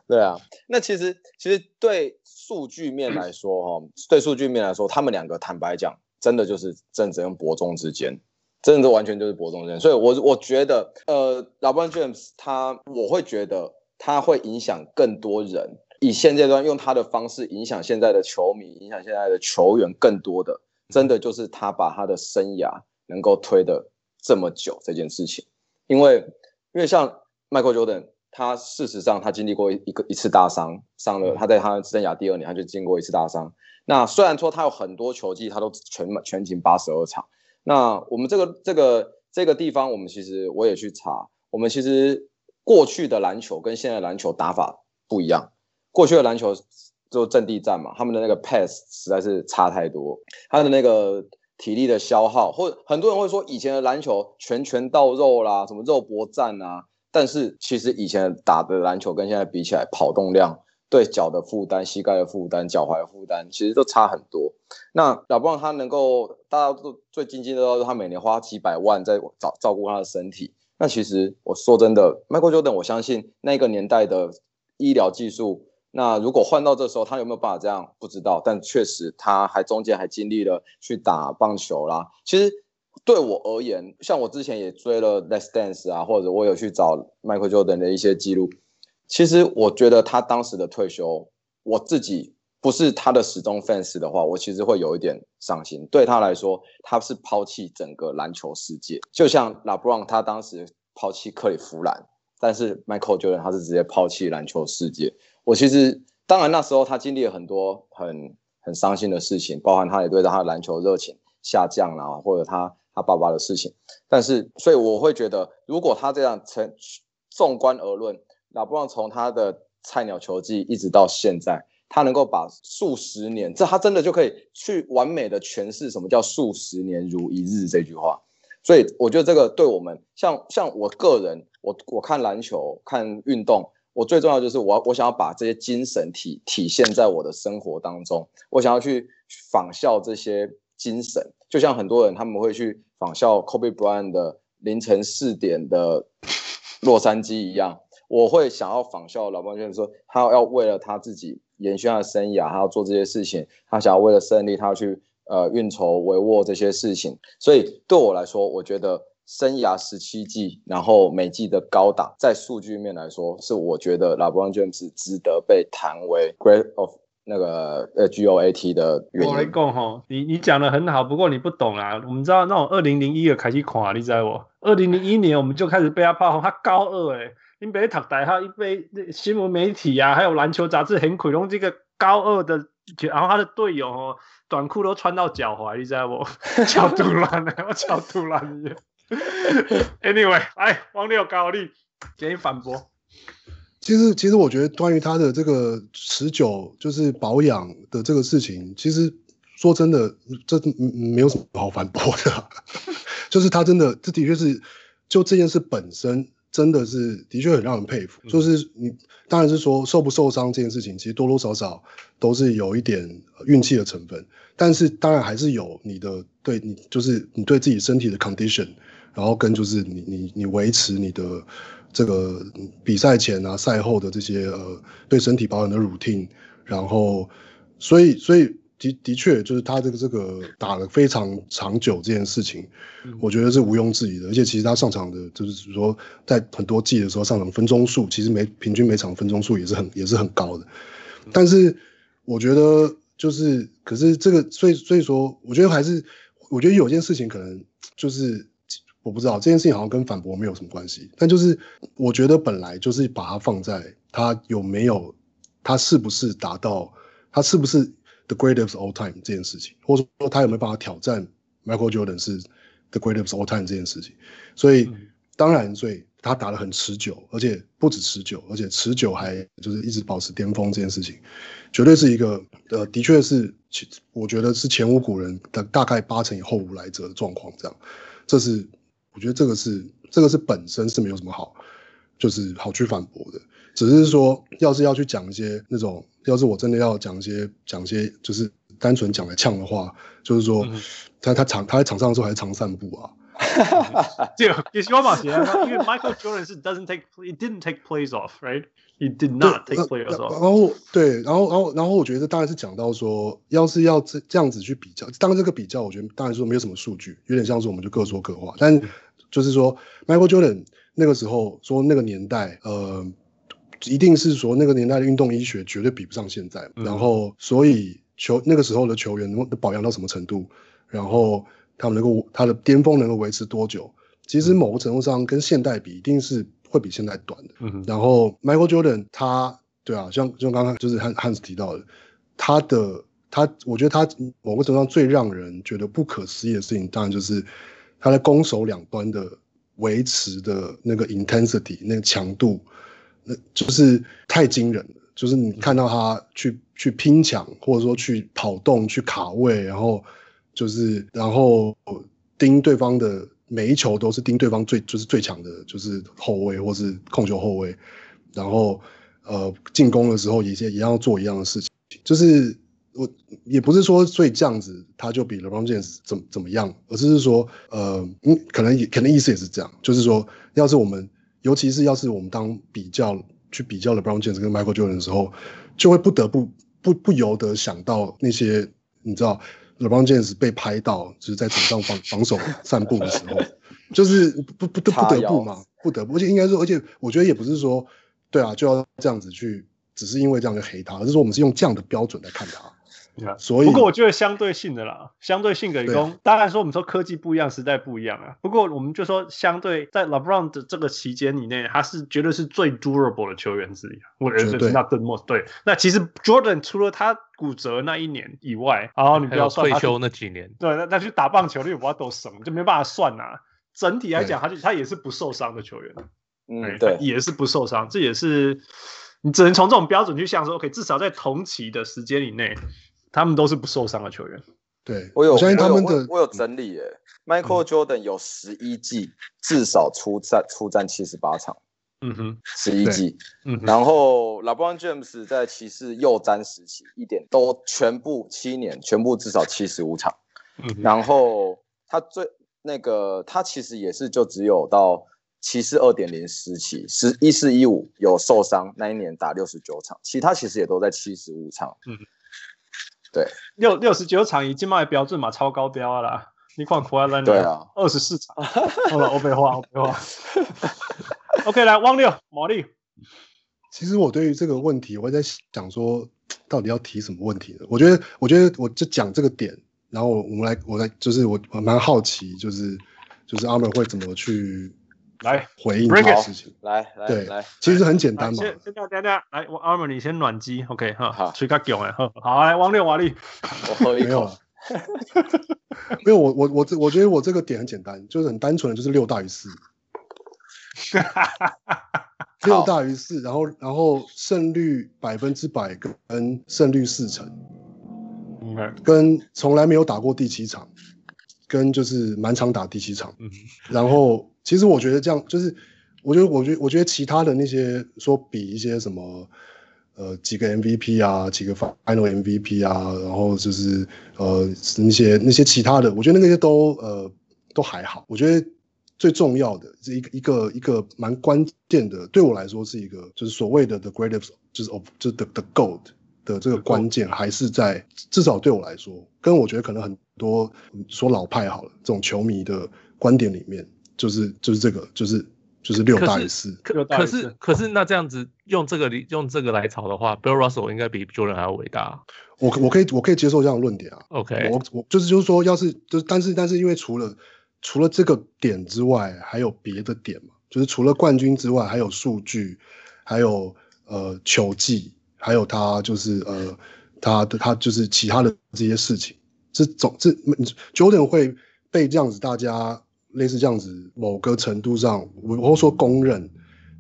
对啊，那其实其实对数据面来说哈，对数据面来说，他们两个坦白讲，真的就是正正伯仲之间，真的完全就是伯仲之间。所以我我觉得，呃，LeBron James 他，我会觉得他会影响更多人。以现阶段用他的方式影响现在的球迷，影响现在的球员，更多的真的就是他把他的生涯能够推的这么久这件事情。因为因为像 Michael Jordan，他事实上他经历过一个一次大伤，伤了他在他生涯第二年他就经过一次大伤。那虽然说他有很多球季他都全全勤八十二场，那我们这个这个这个地方我们其实我也去查，我们其实过去的篮球跟现在篮球打法不一样。过去的篮球就阵地战嘛，他们的那个 pass 实在是差太多，他的那个体力的消耗，或很多人会说以前的篮球拳拳到肉啦，什么肉搏战啊，但是其实以前打的篮球跟现在比起来，跑动量、对脚的负担、膝盖的负担、脚踝的负担，其实都差很多。那老布朗他能够，大家都最津津乐道，他每年花几百万在照照顾他的身体。那其实我说真的，Michael Jordan，我相信那个年代的医疗技术。那如果换到这时候，他有没有办法这样？不知道，但确实他还中间还经历了去打棒球啦。其实对我而言，像我之前也追了《Last Dance》啊，或者我有去找 Michael Jordan 的一些记录。其实我觉得他当时的退休，我自己不是他的死忠 fans 的话，我其实会有一点伤心。对他来说，他是抛弃整个篮球世界，就像 LeBron 他当时抛弃克里夫兰，但是 Michael Jordan 他是直接抛弃篮球世界。我其实当然那时候他经历了很多很很伤心的事情，包含他也对他的篮球热情下降啦，或者他他爸爸的事情。但是，所以我会觉得，如果他这样从纵观而论，那不妨从他的菜鸟球技一直到现在，他能够把数十年，这他真的就可以去完美的诠释什么叫数十年如一日这句话。所以我觉得这个对我们，像像我个人，我我看篮球看运动。我最重要就是我我想要把这些精神体体现在我的生活当中，我想要去仿效这些精神，就像很多人他们会去仿效 Kobe Bryant 的凌晨四点的洛杉矶一样，我会想要仿效老邦，就是说他要为了他自己延续他的生涯，他要做这些事情，他想要为了胜利，他要去呃运筹帷幄这些事情，所以对我来说，我觉得。生涯十七季，然后每季的高档，在数据面来说，是我觉得 LeBron James 值得被谈为 Great of 那个呃 GOAT 的原因。我来讲哈，你你讲的很好，不过你不懂啊。我们知道那种二零零一的开始看，你知道不？二零零一年我们就开始被他炮轰，他高二诶，你别读大学，一被新闻媒体啊，还有篮球杂志很苦用这个高二的，然后他的队友哦，短裤都穿到脚踝，你知道不？超突然的，我脚突然的。Anyway，哎，王六高丽，给你反驳。其实，其实我觉得关于他的这个持久，就是保养的这个事情，其实说真的，这没有什么好反驳的。就是他真的，这的确是就这件事本身，真的是的确很让人佩服。嗯、就是你当然是说受不受伤这件事情，其实多多少少都是有一点运气的成分，但是当然还是有你的对你，就是你对自己身体的 condition。然后跟就是你你你维持你的这个比赛前啊赛后的这些呃对身体保养的 routine，然后所以所以的的确就是他这个这个打了非常长久这件事情，我觉得是毋庸置疑的。而且其实他上场的就是说在很多季的时候上场分钟数，其实每平均每场分钟数也是很也是很高的。但是我觉得就是可是这个所以所以说我觉得还是我觉得有件事情可能就是。我不知道这件事情好像跟反驳没有什么关系，但就是我觉得本来就是把它放在他有没有，他是不是达到，他是不是 the greatest of all time 这件事情，或者说他有没有办法挑战 Michael Jordan 是 the greatest of all time 这件事情。所以当然，所以他打得很持久，而且不止持久，而且持久还就是一直保持巅峰这件事情，绝对是一个呃，的确是，我觉得是前无古人的大概八成以后无来者的状况，这样，这是。我觉得这个是这个是本身是没有什么好，就是好去反驳的。只是说，要是要去讲一些那种，要是我真的要讲一些讲一些，就是单纯讲来呛的话，就是说他他场他在场上的时候还是常散步啊。这个也希望嘛，因为 Michael Jordan 是 doesn't take it didn't take plays off，right？He did not take plays off。然后对，然后然后然后我觉得当然是讲到说，要是要这这样子去比较，当然这个比较，我觉得当然说没有什么数据，有点像是我们就各说各话。但就是说 Michael Jordan 那个时候说那个年代，呃，一定是说那个年代的运动医学绝对比不上现在。然后所以球那个时候的球员能保养到什么程度，然后。他们能够他的巅峰能够维持多久？其实某个程度上跟现代比，一定是会比现在短的。嗯、然后 Michael Jordan 他对啊，像像刚刚就是汉汉斯提到的，他的他，我觉得他某个程度上最让人觉得不可思议的事情，当然就是他在攻守两端的维持的那个 intensity 那个强度，那就是太惊人了。就是你看到他去、去拼抢，或者说去跑动、去卡位，然后。就是，然后盯对方的每一球都是盯对方最就是最强的，就是后卫或是控球后卫。然后，呃，进攻的时候也也一样要做一样的事情。就是我也不是说所以这样子他就比 LeBron James 怎怎么样，而是说，呃，嗯，可能也可能意思也是这样，就是说，要是我们，尤其是要是我们当比较去比较 LeBron James 跟 Michael Jordan 的时候，就会不得不不不由得想到那些你知道。LeBron James 被拍到，就是在场上防防守散步的时候，就是不不不不得不嘛，不得不，而且应该说，而且我觉得也不是说，对啊，就要这样子去，只是因为这样就黑他，而是说我们是用这样的标准来看他。所以，不过我觉得相对性的啦，相对性的理工，当然说我们说科技不一样，时代不一样啊。不过我们就说相对在 LeBron 的这个期间以内，他是绝对是最 durable 的球员之一。我觉得是那更 most 对。那其实 Jordan 除了他骨折那一年以外，然后你不要算退休那几年，对，那那去打棒球，你不要都省，就没办法算呐。整体来讲，他就他也是不受伤的球员。嗯，对，也是不受伤，这也是你只能从这种标准去想说，OK，至少在同期的时间以内。他们都是不受伤的球员。对，我有，我相信他们的，我有，我有整理耶。嗯、Michael Jordan 有十一季至少出战出战七十八场。嗯哼，十一季。嗯，然后 LeBron James 在骑士右詹时期一点都全部七年全部至少七十五场。嗯，然后他最那个他其实也是就只有到骑士二点零时期十一四一五有受伤那一年打六十九场，其他其实也都在七十五场。嗯。对，六六十九场已经卖标准嘛，超高标啦。你看库莱兰，对啊，二十四场。好了，我没话，我没话。OK，来汪六毛利。其实我对于这个问题，我在想说，到底要提什么问题呢？我觉得，我觉得我就讲这个点，然后我们来，我来，就是我我蛮好奇，就是就是阿门会怎么去。来回应这个事情，来来对来，其实很简单嘛。先先等下等下，来，我阿门你先暖机，OK 哈，好，吹个囧哎，好，好来，王六瓦力，我喝一口，没有了，没有我我我这我觉得我这个点很简单，就是很单纯的，就是六大于四，六大于四，然后然后胜率百分之百跟胜率四成跟从来没有打过第七场，跟就是满场打第七场，嗯，然后。其实我觉得这样就是，我觉得，我觉得，我觉得其他的那些说比一些什么，呃，几个 MVP 啊，几个 Final MVP 啊，然后就是呃那些那些其他的，我觉得那些都呃都还好。我觉得最重要的这一个一个一个蛮关键的，对我来说是一个就是所谓的 the greatest 就是 of 就是 the the gold 的这个关键还是在至少对我来说，跟我觉得可能很多说老派好了这种球迷的观点里面。就是就是这个就是就是六大于四，可可是可是那这样子用这个用这个来炒的话，Bill Russell 应该比 Jordan 还要伟大。我我可以我可以接受这样的论点啊。OK，我我就是就是说，要是就是但是但是因为除了除了这个点之外，还有别的点嘛，就是除了冠军之外，还有数据，还有呃球技，还有他就是呃他的他就是其他的这些事情，这总这 Jordan 会被这样子大家。类似这样子，某个程度上，我我说公认，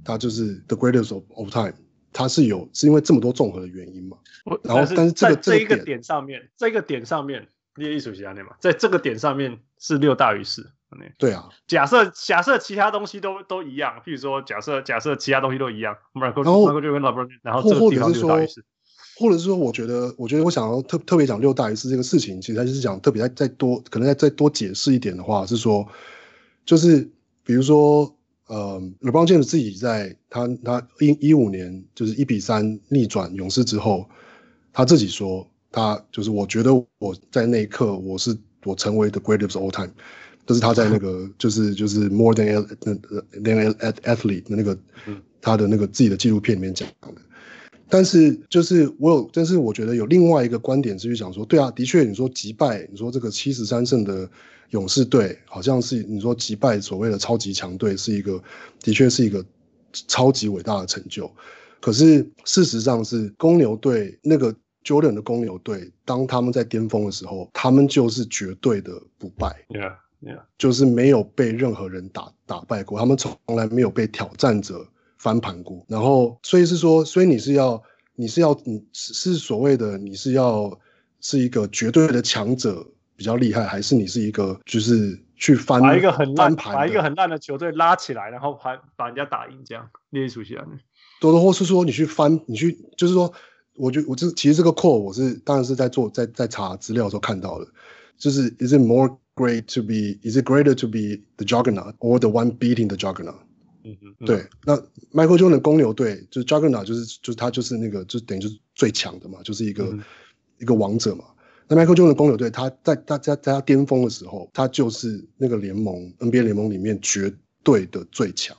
他就是 the greatest of all time，他是有是因为这么多综合的原因嘛？然后，但是这个这一个点上面，这个点上面，你也艺术家嘛，在这个点上面是六大于四。对啊，假设假设其他东西都都一样，譬如说假设假设其他东西都一样，然后然后就跟老布，然后这个地方六大于四，或者是说，我觉得，我觉得我想要特特别讲六大于四这个事情，其实他就是讲特别再再多，可能再再多解释一点的话，是说，就是比如说，呃，LeBron James 自己在他他一一五年就是一比三逆转勇士之后，他自己说，他就是我觉得我在那一刻我是我成为 the greatest of all time，这是他在那个就是就是 more than than athlete 的那个他的那个自己的纪录片里面讲的。但是就是我有，但是我觉得有另外一个观点是去讲说，对啊，的确你说击败，你说这个七十三胜的勇士队，好像是你说击败所谓的超级强队，是一个的确是一个超级伟大的成就。可是事实上是公牛队那个 Jordan 的公牛队，当他们在巅峰的时候，他们就是绝对的不败，Yeah, yeah. 就是没有被任何人打打败过，他们从来没有被挑战者。翻盘过，然后所以是说，所以你是要，你是要，你是所谓的，你是要是一个绝对的强者比较厉害，还是你是一个就是去翻把一个很烂盘，把一个很烂的球队拉起来，然后把把人家打赢，这样列出去啊？多多或是说你去翻，你去就是说，我觉得我这其实这个 call 我是当然是在做在在查资料的时候看到的，就是 is it more great to be is it greater to be the juggernaut or the one beating the juggernaut？嗯、对，那 Michael Jordan 的公牛队就是 Juggernaut，就是就是他就是那个就等于就是最强的嘛，就是一个、嗯、一个王者嘛。那 Michael Jordan 的公牛队，他在大家在他巅峰的时候，他就是那个联盟 NBA 联盟里面绝对的最强，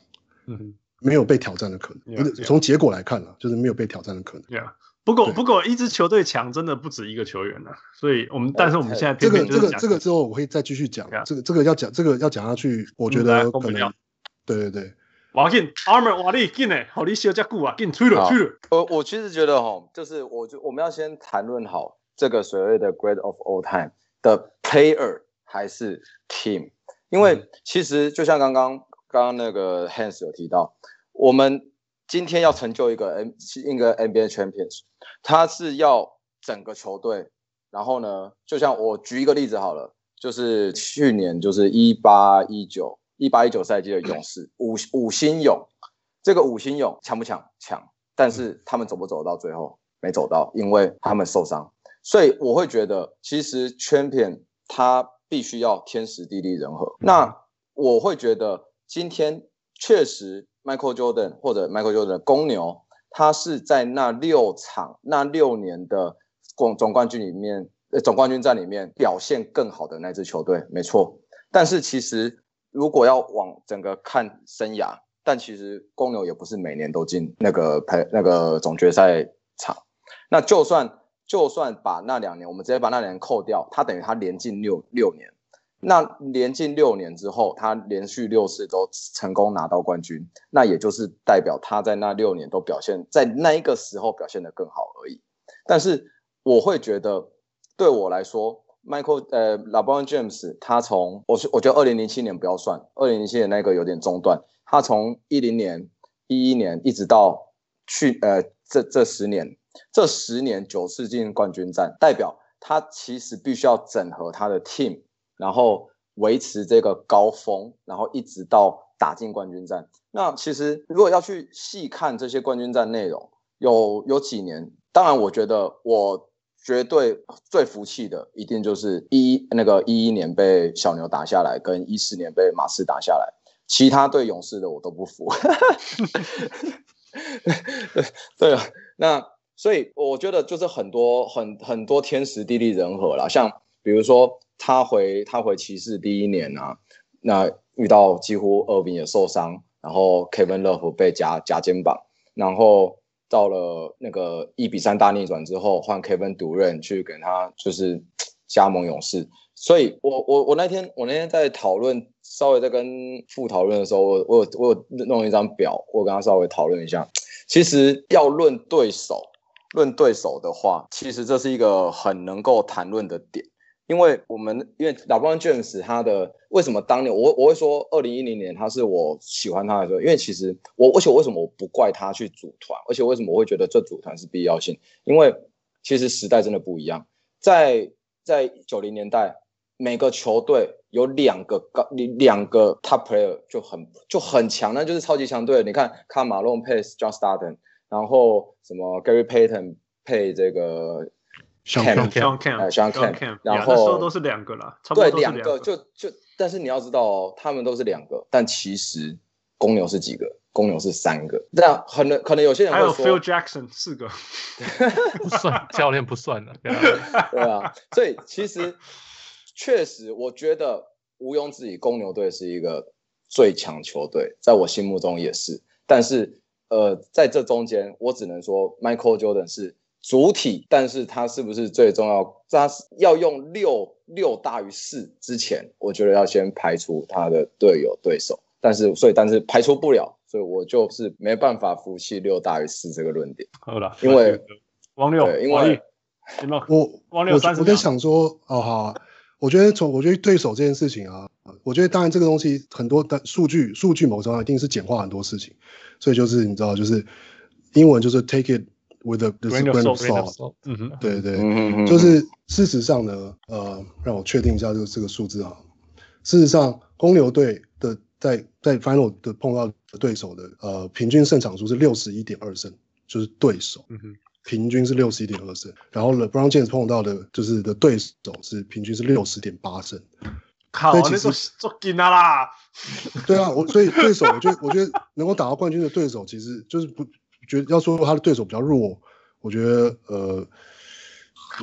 嗯，没有被挑战的可能。Yeah, yeah. 从结果来看啊，就是没有被挑战的可能。Yeah. 不过不过一支球队强真的不止一个球员啊，所以我们但是我们现在这个这个这个之后我会再继续讲.这个这个要讲这个要讲下去，我觉得可能、嗯、对对对。我紧，Armor，哇你紧嘞，好你笑这久啊，紧吹了吹了。我我其实觉得哈，就是我就我们要先谈论好这个所谓的 Grade of All Time 的 Player 还是 Team，因为其实就像刚刚刚刚那个 Hans 有提到，我们今天要成就一个 N 一个 NBA Champions，他是要整个球队，然后呢，就像我举一个例子好了，就是去年就是一八一九。一八一九赛季的勇士五五星勇，这个五星勇强不强？强，但是他们走不走到最后？没走到，因为他们受伤。所以我会觉得，其实 Champion 他必须要天时地利人和。那我会觉得，今天确实 Michael Jordan 或者 Michael Jordan 公牛，他是在那六场那六年的总总冠军里面，呃，总冠军战里面表现更好的那支球队，没错。但是其实。如果要往整个看生涯，但其实公牛也不是每年都进那个排那个总决赛场。那就算就算把那两年，我们直接把那两年扣掉，他等于他连进六六年。那连进六年之后，他连续六次都成功拿到冠军，那也就是代表他在那六年都表现在那一个时候表现得更好而已。但是我会觉得，对我来说。Michael 呃，LeBron James，他从我是我觉得二零零七年不要算，二零零七年那个有点中断。他从一零年、一一年一直到去呃这这十年，这十年九次进冠军战，代表他其实必须要整合他的 team，然后维持这个高峰，然后一直到打进冠军战。那其实如果要去细看这些冠军战内容，有有几年，当然我觉得我。绝对最服气的，一定就是一那个一一年被小牛打下来，跟一四年被马刺打下来。其他对勇士的我都不服。对啊，那所以我觉得就是很多很很多天时地利人和啦，像比如说他回他回骑士第一年啊，那遇到几乎厄文也受伤，然后 Kevin Love 被夹夹肩膀，然后。到了那个一比三大逆转之后，换 Kevin d u r a n 去给他就是加盟勇士，所以我我我那天我那天在讨论，稍微在跟傅讨论的时候，我我我有弄一张表，我跟他稍微讨论一下。其实要论对手，论对手的话，其实这是一个很能够谈论的点。因为我们因为 LeBron James 他的为什么当年我我会说二零一零年他是我喜欢他的时候，因为其实我而且为什么我不怪他去组团，而且为什么我会觉得这组团是必要性？因为其实时代真的不一样，在在九零年代，每个球队有两个高两个 top player 就很就很强，那就是超级强队。你看卡马龙、Pace、John Stockton，然后什么 Gary Payton。配这个 Shawn Shawn Kemp，Shawn Kemp，然后那时候都是两个啦，差不多对，两个就就，但是你要知道哦，他们都是两个，但其实公牛是几个？公牛是三个，那可能可能有些人会说还有 Phil Jackson 四个，不算教练不算的，对啊，所以其实确实我觉得毋庸置疑，公牛队是一个最强球队，在我心目中也是。但是呃，在这中间，我只能说 Michael Jordan 是主体，但是他是不是最重要？他要用六六大于四之前，我觉得要先排除他的队友对手。但是所以，但是排除不了。所以我就是没办法服气六大于四这个论点。好了，因为王六，因为我王六三，我在想说，哦好，我觉得从我觉得对手这件事情啊，我觉得当然这个东西很多的数据，数据某种上一定是简化很多事情，所以就是你知道，就是英文就是 take it with a grain of salt。嗯哼，对对，嗯就是事实上呢，呃，让我确定一下这个这个数字啊，事实上公牛队的。在在 final 的碰到的对手的呃平均胜场数是六十一点二胜，就是对手，嗯哼，平均是六十一点二胜。然后 LeBron James 碰到的就是的对手是平均是六十点八胜。靠，那是做紧了啦。对啊，我所以对手，我觉得我觉得能够打到冠军的对手，其实就是不觉得要说他的对手比较弱，我觉得呃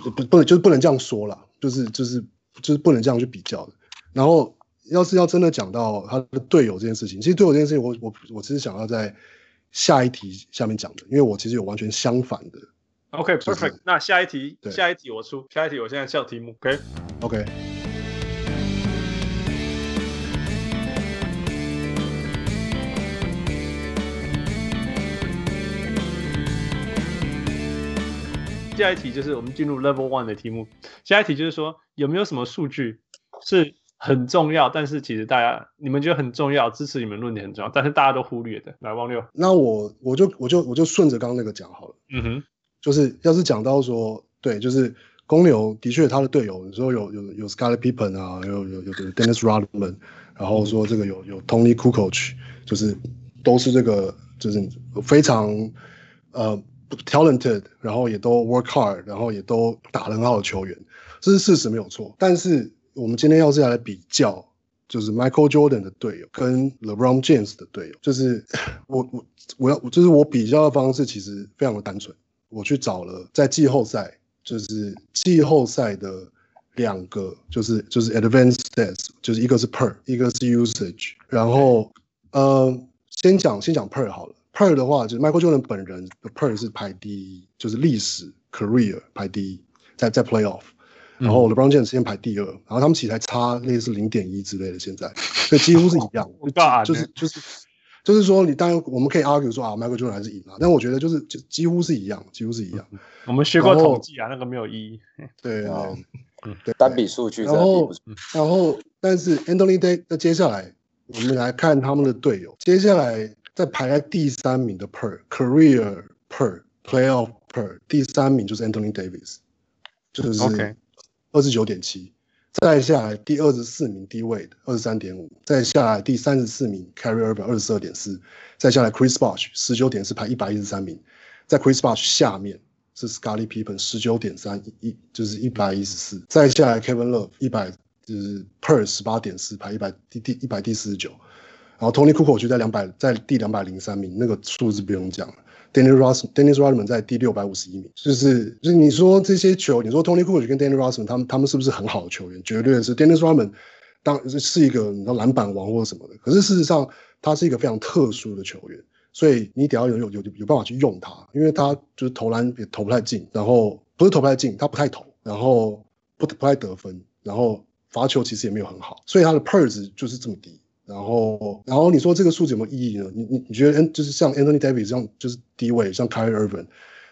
不不能就是不能这样说啦，就是就是就是不能这样去比较的。然后。要是要真的讲到他的队友这件事情，其实队友这件事情我，我我我其实想要在下一题下面讲的，因为我其实有完全相反的。OK，perfect，、okay, 就是。那下一题，下一题我出，下一题我现在叫题目。OK，OK。Okay? Okay. 下一题就是我们进入 Level One 的题目。下一题就是说，有没有什么数据是？很重要，但是其实大家你们觉得很重要，支持你们论点很重要，但是大家都忽略的。来，汪六，那我我就我就我就顺着刚刚那个讲好了。嗯哼，就是要是讲到说，对，就是公牛的确他的队友，你说有有有 Scottie Pippen 啊，有有有 Dennis Rodman，然后说这个有有 Tony Kukoc，就是都是这个就是非常呃 talented，然后也都 work hard，然后也都打得很好的球员，这是事实没有错，但是。我们今天要是来比较，就是 Michael Jordan 的队友跟 LeBron James 的队友，就是 我我我要就是我比较的方式其实非常的单纯，我去找了在季后赛，就是季后赛的两个，就是就是 Advanced Stats，就是一个是 Per，一个是 Usage，然后呃，先讲先讲 Per 好了，Per 的话就是 Michael Jordan 本人的 Per 是排第一，就是历史 Career 排第一，在在 Playoff。然后 LeBron James 先排第二，然后他们其实还差类似零点一之类的，现在所以几乎是一样，就是就是就是说，你当然我们可以 argue 说啊，Michael Jordan 还是赢了，但我觉得就是就几乎是一样，几乎是一样。我们学过统计啊，那个没有意义。对啊，对单笔数据。然后然后但是 Anthony Davis 那接下来我们来看他们的队友，接下来在排在第三名的 Per Career Per Playoff Per 第三名就是 Anthony Davis，就是。二十九点七，再下来第二十四名 D Wade 二十三点五，再下来第三十四名 Kyrie Irving 二十二点四，再下来 Chris Bosh 十九点四排一百一十三名，在 Chris Bosh 下面是 Scottie Pippen 十九点三一就是一百一十四，再下来 Kevin Love 一百就是 Per 十八点四排一百第第一百第四十九，然后 Tony Kukoc 就在两百在第两百零三名，那个数字不用讲了。Dennis Rodman Dennis Rodman 在第六百五十一名，就是就是你说这些球，你说 Tony Kukoc 跟 Dennis Rodman 他们他们是不是很好的球员？绝对是 Dennis Rodman 当是一个你知道篮板王或者什么的，可是事实上他是一个非常特殊的球员，所以你得要有有有有办法去用他，因为他就是投篮也投不太进，然后不是投不太进，他不太投，然后不不太得分，然后罚球其实也没有很好，所以他的 PER 值就是这么低。然后，然后你说这个数字有没有意义呢？你你你觉得，嗯就是像 Anthony Davis 这样，就是低位，像 Kyrie Irving、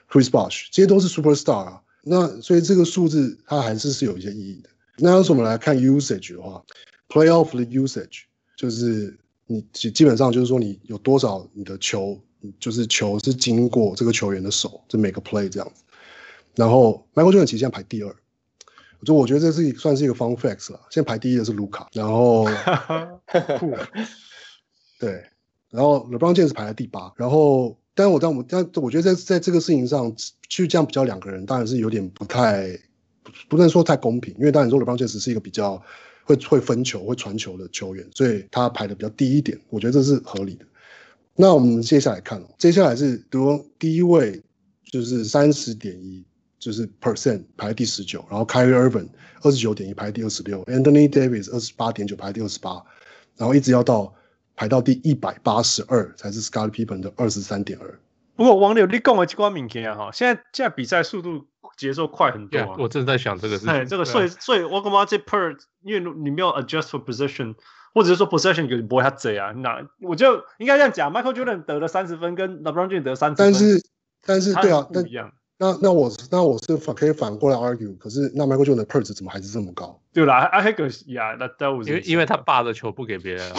Chris Bosh 这些都是 Superstar 啊。那所以这个数字它还是是有一些意义的。那要是我们来看 Usage 的话，Playoff 的 Usage 就是你基基本上就是说你有多少你的球，就是球是经过这个球员的手，这每个 Play 这样子。然后 Michael Jordan 其实现在排第二。就我觉得这是算是一个 fun facts 了。现在排第一的是卢卡，然后，对，然后 LeBron James 排在第八，然后但我但我但我觉得在在这个事情上去这样比较两个人，当然是有点不太不能说太公平，因为当然说 LeBron James 是一个比较会会分球、会传球的球员，所以他排的比较低一点，我觉得这是合理的。那我们接下来看哦，接下来是比如第一位就是三十点一，就是 percent 排第十九，然后 Kyrie Irving 二十九点一排第二十六，Anthony Davis 二十八点九排第二十八，然后一直要到。排到第一百八十二才是 Scottie Pippen 的二十三点二。不过王柳，你跟我这关明显啊哈，现在现在比赛速度节奏快很多、啊。Yeah, 我正在想这个事情。哎，这个所以所以我干嘛这 per，因为你没有 adjust for position，或者是说 possession 有点不会他贼啊。那我就应该这样讲，Michael Jordan 得了三十分，跟 LeBron James 得三十分，但是但是对啊，不一样。那那我那我是反可以反过来 argue，可是那 Michael Jordan 的 PERS 怎么还是这么高？对啦，啊那个呀，那那我因为因为他爸的球不给别人、啊。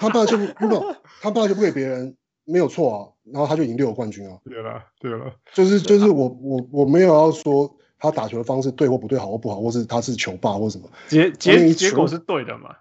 他爸就不不，他爸就不给别人，没有错啊。然后他就赢六个冠军啊。对了，对了，就是就是我我我没有要说他打球的方式对或不对，好或不好，或是他是球霸或什么。结结结果是对的嘛？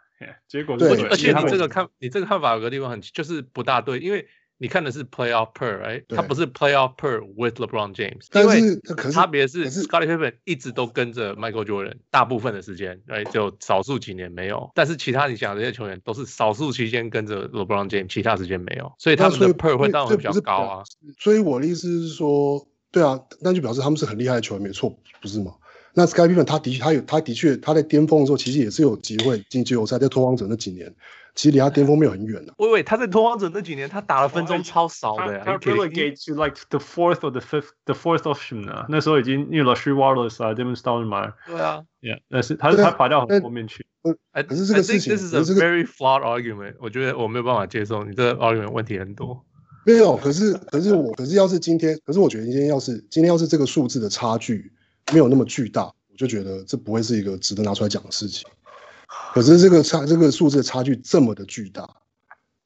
结果是对的。而且你这个看，你这个看法有个地方很就是不大对，因为。你看的是 playoff per，right？他不是 playoff per with LeBron James，但是因为差别是 Scottie Pippen 一直都跟着 Michael Jordan，大部分的时间，right？就少数几年没有。但是其他你想这些球员都是少数期间跟着 LeBron James，其他时间没有，所以他们的 per 会当然比较高啊。所以我的意思是说，对啊，那就表示他们是很厉害的球员，没错，不是吗？那 Scottie Pippen 他的确，他有，他的确，他在巅峰的时候，其实也是有机会进季后赛，在拓荒者那几年。其实离他巅峰没有很远的。喂喂，他在拓荒者那几年，他打的分钟超少的。他 relegate to like the fourth or the fifth, the fourth option 呢？那时候已经因为 Rasheed Wallace 啊，Devin Stoudemire。对啊，Yeah，但是他他排到很后面去。哎，可是这个事情，这是 a very flawed argument。我觉得我没有办法接受你这个 argument 问题很多。没有，可是可是我可是要是今天，可是我觉得今天要是今天要是这个数字的差距没有那么巨大，我就觉得这不会是一个值得拿出来讲的事情。可是这个差这个数字差距这么的巨大。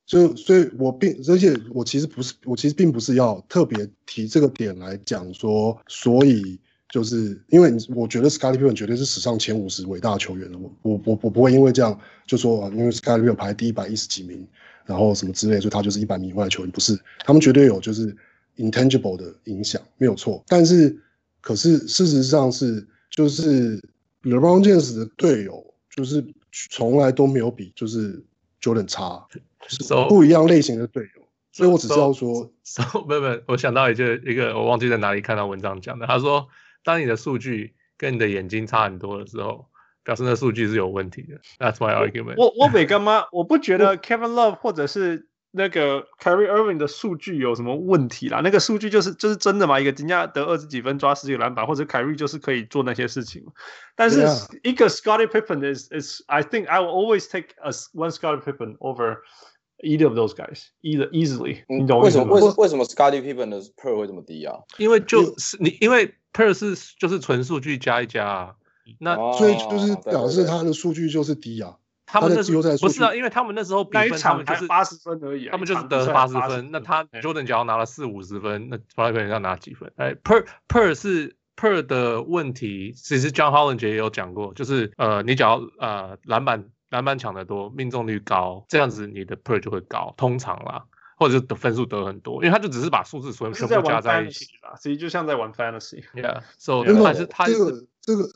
就所以，我并而且我其实不是，我其实并不是要特别提这个点来讲说，所以就是因为我觉得 Scottie Pippen 绝对是史上前五十伟大球员了，我我我我不会因为这样就说，因为 Scottie Pippen 排第一百一十几名，然后什么之类，所以他就是一百名以外的球员，不是，他们绝对有就是 intangible 的影响，没有错。但是，可是事实上是，就是 LeBron James 的队友，就是从来都没有比就是。Jordan 差，是不一样类型的队友，so, 所以我只知道说，so, so, 没有没有，我想到一个一个，我忘记在哪里看到文章讲的，他说，当你的数据跟你的眼睛差很多的时候，表示那数据是有问题的。That's my argument 我。我我没干嘛，我不觉得 Kevin Love 或者是。那个 Carry Irving 的数据有什么问题啦？那个数据就是就是真的嘛？一个人家得二十几分，抓十几个篮板，或者 Carry 就是可以做那些事情。但是一个 Scottie Pippen is is I think I will always take a one Scottie Pippen over either of those guys either easily。你懂为什么？为什么为什么 Scottie Pippen 的 Per 会这么低啊？因为就是你因为 Per 是就是纯数据加一加啊，那所以就是表示他的数据就是低啊。他们那时候不是啊，因为他们那时候比分他们就是八十分而已，他们就是得八十分。那他 Jordan 只要拿了四五十分，那 Scottie 要拿几分？哎，Per Per 是 Per 的问题，其实 John Hollinger 也有讲过，就是呃，你只要呃篮板篮板抢得多，命中率高，这样子你的 Per 就会高，通常啦，或者是得分数得很多，因为他就只是把数字所有全部加在一起啦，其实就像在玩 Fantasy。Yeah，so 还是他这个这个。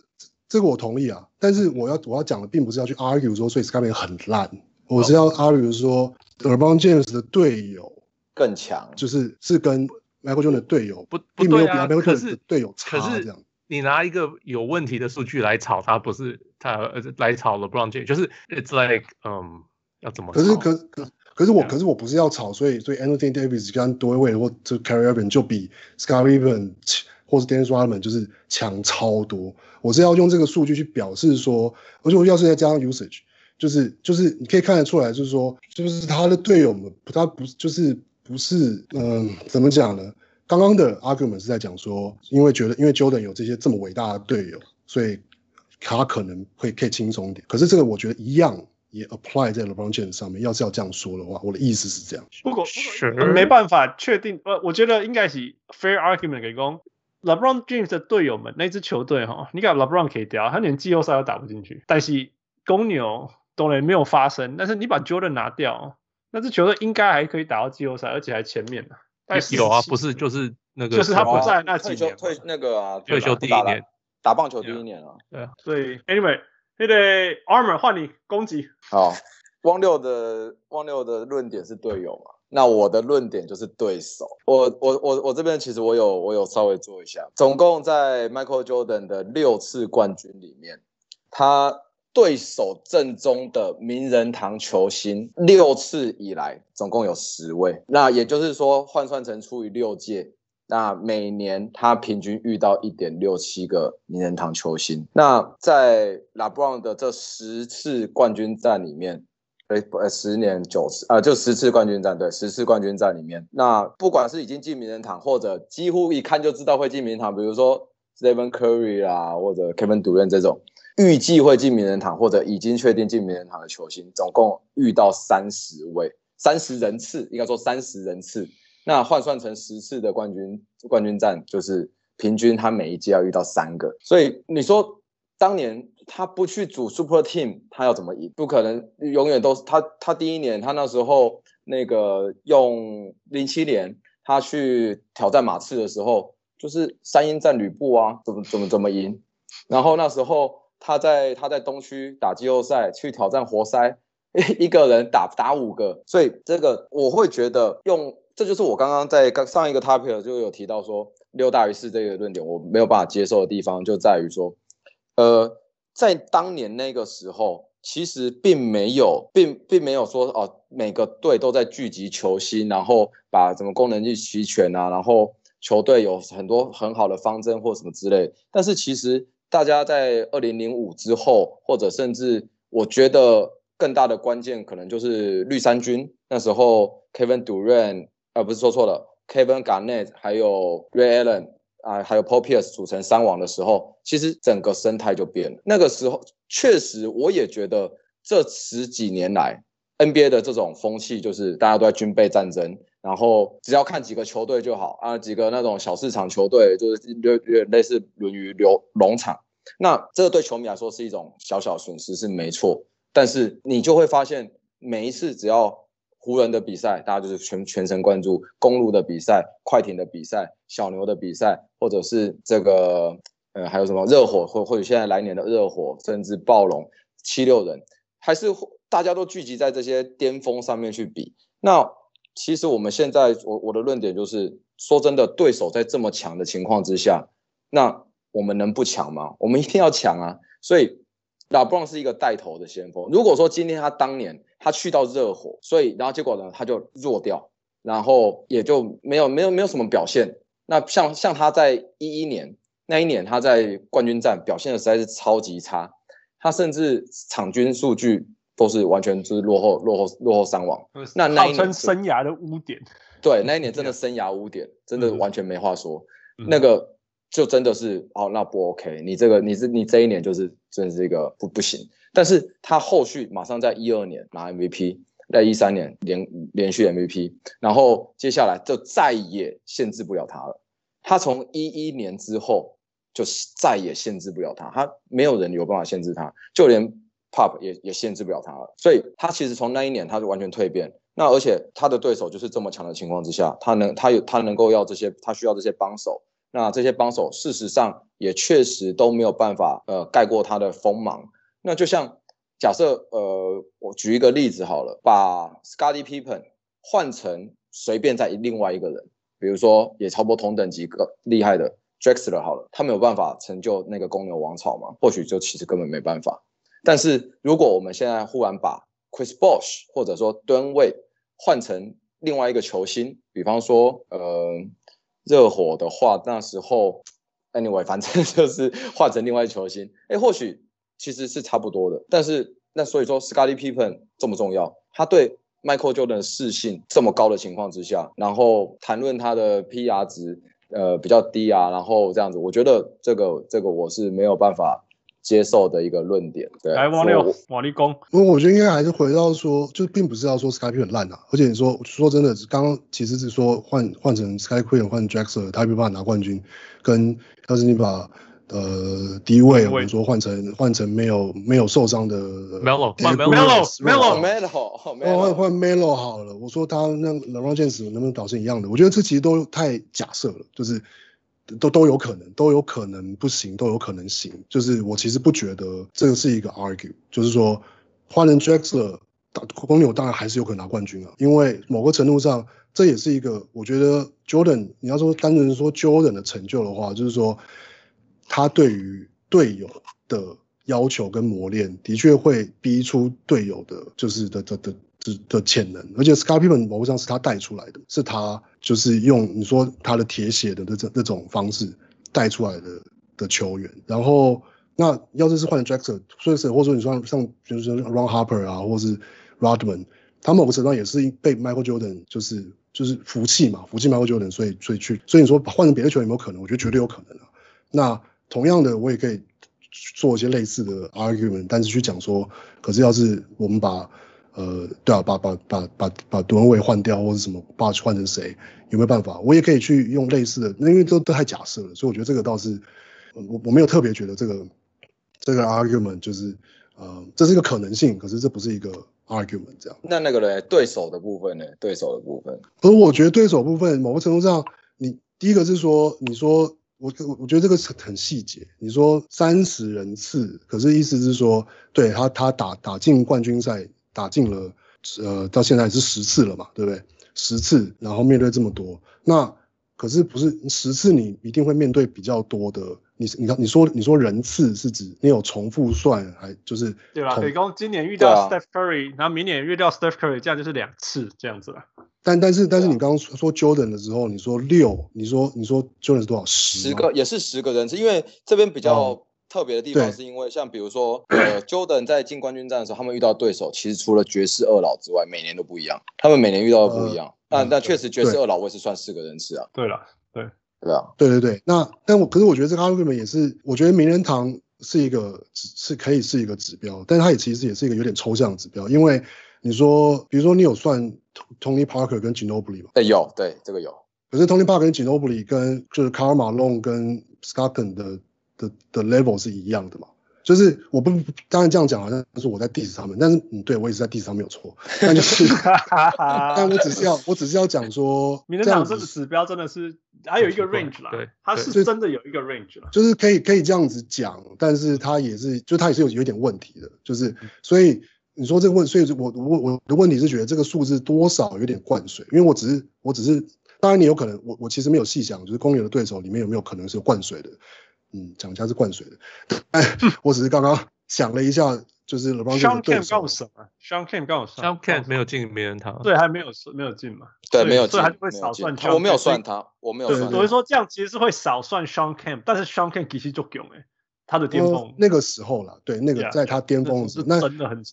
这个我同意啊，但是我要我要讲的并不是要去 argue 说，所以 Scotty 很烂，我是要 argue 说 LeBron James 的队友更强，就是是跟 Michael Jordan 的队友不不对啊，比可是队友差这样。你拿一个有问题的数据来炒他，不是他来炒 LeBron James，就是 it's like 嗯、um,，要怎么？可是可可可是我可是我不是要炒，所以所以 Anthony Davis 跟多位或者 c a r r y e r b a n 就比 Scotty Pippen。或是 Dennis Rodman 就是强超多，我是要用这个数据去表示说，而且我要是再加上 usage，就是就是你可以看得出来，就是说，就是他的队友们，他不就是不是，嗯，怎么讲呢？刚刚的 argument 是在讲说，因为觉得因为 Jordan 有这些这么伟大的队友，所以他可能会可以轻松一点。可是这个我觉得一样也 apply 在 LeBron James 上面。要是要这样说的话，我的意思是这样。不过是没办法确定，呃，我觉得应该是 fair argument 给讲。LeBron James 的队友们，那支球队哈，你把 LeBron 可以掉，他连季后赛都打不进去。但是公牛当然没有发生，但是你把 Jordan 拿掉，那支球队应该还可以打到季后赛，而且还前面呢。有啊，不是就是那个，就是他不在那几年退那个啊，退休第一年打棒球第一年啊。对啊，所以 anyway，那个 Armor 换你攻击。好，汪六的汪六的论点是队友嘛？那我的论点就是对手。我我我我这边其实我有我有稍微做一下，总共在 Michael Jordan 的六次冠军里面，他对手阵中的名人堂球星六次以来总共有十位。那也就是说换算成除以六届，那每年他平均遇到一点六七个名人堂球星。那在 LeBron 的这十次冠军战里面。呃，十年九次啊，就十次冠军战，对，十次冠军战里面，那不管是已经进名人堂，或者几乎一看就知道会进名人堂，比如说 Stephen Curry 啊，或者 Kevin Durant 这种预计会进名人堂，或者已经确定进名人堂的球星，总共遇到三十位，三十人次，应该说三十人次，那换算成十次的冠军冠军战，就是平均他每一届要遇到三个，所以你说。当年他不去组 Super Team，他要怎么赢？不可能，永远都是他。他第一年，他那时候那个用零七年，他去挑战马刺的时候，就是三英战吕布啊，怎么怎么怎么赢？然后那时候他在他在东区打季后赛，去挑战活塞，一个人打打五个，所以这个我会觉得用，这就是我刚刚在刚上一个 topic 就有提到说六大于四这个论点，我没有办法接受的地方就在于说。呃，在当年那个时候，其实并没有，并并没有说哦，每个队都在聚集球星，然后把什么功能性齐全啊，然后球队有很多很好的方针或什么之类。但是其实大家在二零零五之后，或者甚至我觉得更大的关键，可能就是绿衫军那时候，Kevin Durant，呃，不是说错了，Kevin Garnett，还有 Ray Allen。啊，还有 Paul Pierce 组成三王的时候，其实整个生态就变了。那个时候，确实我也觉得这十几年来 NBA 的这种风气，就是大家都在军备战争，然后只要看几个球队就好啊，几个那种小市场球队，就是有有类似沦于流农场。那这个对球迷来说是一种小小损失，是没错。但是你就会发现，每一次只要湖人的比赛，大家就是全全神贯注；公路的比赛、快艇的比赛、小牛的比赛，或者是这个呃还有什么热火，或或者现在来年的热火，甚至暴龙、七六人，还是大家都聚集在这些巅峰上面去比。那其实我们现在，我我的论点就是，说真的，对手在这么强的情况之下，那我们能不强吗？我们一定要强啊！所以。LeBron 是一个带头的先锋。如果说今天他当年他去到热火，所以然后结果呢，他就弱掉，然后也就没有没有没有什么表现。那像像他在一一年那一年，他在冠军战表现的实在是超级差，他甚至场均数据都是完全就是落后落后落后三王。那那一年生涯的污点，对，那一年真的生涯污点，真的完全没话说。嗯、那个。就真的是哦，那不 OK，你这个你是你这一年就是真的是一个不不行。但是他后续马上在一二年拿 MVP，在一三年连连续 MVP，然后接下来就再也限制不了他了。他从一一年之后就再也限制不了他，他没有人有办法限制他，就连 Pop 也也限制不了他了。所以他其实从那一年他就完全蜕变。那而且他的对手就是这么强的情况之下，他能他有他能够要这些，他需要这些帮手。那这些帮手，事实上也确实都没有办法，呃，盖过他的锋芒。那就像假设，呃，我举一个例子好了，把 Scotty Pippen 换成随便在另外一个人，比如说也差不多同等级个厉害的 Drexler 好了，他没有办法成就那个公牛王朝吗？或许就其实根本没办法。但是如果我们现在忽然把 Chris Bosh 或者说 d w a n w a d 换成另外一个球星，比方说，呃。热火的话，那时候，anyway，反正 就是换成另外一球星，哎，或许其实是差不多的。但是那所以说，Scottie Pippen 重不重要，他对 Michael Jordan 的适性这么高的情况之下，然后谈论他的 PR 值，呃，比较低啊，然后这样子，我觉得这个这个我是没有办法。接受的一个论点，对，来王六，王立功。因为我觉得应该还是回到说，就并不是要说 Scottie 很烂啊，而且你说说真的，刚刚其实是说换换成 Scottie 换 Drexler 他没办法拿冠军，跟要是你把呃低位，我们说换成换成没有没有受伤的 Melo，Melo，Melo，Melo，换换 Melo 好了。我说他那 LeBron James 能不能搞成一样的？我觉得这其实都太假设了，就是都都有可能，都有可能不行，都有可能行。就是我其实不觉得这个是一个 argue，就是说换成 Drexler 打公牛当然还是有可能拿冠军啊，因为某个程度上这也是一个我觉得 Jordan 你要说单纯说 Jordan 的成就的话，就是说。他对于队友的要求跟磨练，的确会逼出队友的，就是的的的的的潜能。而且 s c a r p i m a n 某种上是他带出来的，是他就是用你说他的铁血的那种那种方式带出来的的球员。然后那要是是换成 Drexler，所以是或者说你说像比如说 Ron Harper 啊，或是 Rodman，他某个程度上也是被 Michael Jordan 就是就是服气嘛，服气 Michael Jordan，所以所以去，所以你说换成别的球员有没有可能？我觉得绝对有可能啊。那同样的，我也可以做一些类似的 argument，但是去讲说，可是要是我们把呃，对啊，把把把把把杜文伟换掉，或者什么把换成谁，有没有办法？我也可以去用类似的，那因为都都太假设了，所以我觉得这个倒是我我没有特别觉得这个这个 argument 就是呃，这是一个可能性，可是这不是一个 argument 这样。那那个呢？对手的部分呢？对手的部分，而我觉得对手部分某个程度上，你第一个是说，你说。我我我觉得这个是很细节。你说三十人次，可是意思是说，对他他打打进冠军赛，打进了，呃，到现在是十次了嘛，对不对？十次，然后面对这么多，那可是不是十次你一定会面对比较多的。你你你说你说人次是指你有重复算，还就是对吧？比如今年遇到 Steph Curry，、啊、然后明年遇到 Steph Curry，这样就是两次这样子了。但但是但是你刚刚说 Jordan 的时候，你说六，你说你说 Jordan 是多少十？十个也是十个人次，因为这边比较特别的地方是因为像比如说呃 Jordan 在进冠军战的时候，他们遇到对手其实除了爵士二老之外，每年都不一样，他们每年遇到的不一样。呃、但但确实爵士二老我也是算四个人次啊。对了，对对啊，对对对。那但我可是我觉得这个 argument 也是，我觉得名人堂是一个是可以是一个指标，但是它也其实也是一个有点抽象的指标，因为。你说，比如说你有算 Tony Parker 跟 Ginobili 吗？哎，有，对，这个有。可是 Tony Parker 跟 Ginobili 跟就是 Karl Malone 跟 Stockton 的的的 level 是一样的嘛？就是我不当然这样讲好像是我在 diss 他们，但是嗯，对我也是在 diss 他们没有错。但就是，但我只是要我只是要讲说，名人堂这个指标真的是还有一个 range 啦，对，它是真的有一个 range 啦，就是可以可以这样子讲，但是它也是就它也是有有点问题的，就是所以。你说这个问，所以我我我的问题是觉得这个数字多少有点灌水，因为我只是我只是，当然你有可能，我我其实没有细想，就是公牛的对手里面有没有可能是有灌水的，嗯，讲一下是灌水的，哎，我只是刚刚想了一下，就是 LeBron James 的对手。Shawn Kemp 告诉什么？Shawn Kemp 告诉什么？Shawn Kemp 没有进名人堂，对，还没有没有进嘛？对，没有进，所以还是会少算。我没有算他，我没有算。所以说这样其实是会少算 Shawn Kemp，但是 Shawn Kemp 其实就囧哎，他的巅峰那个时候了，对，那个在他巅峰的时候，那真的很。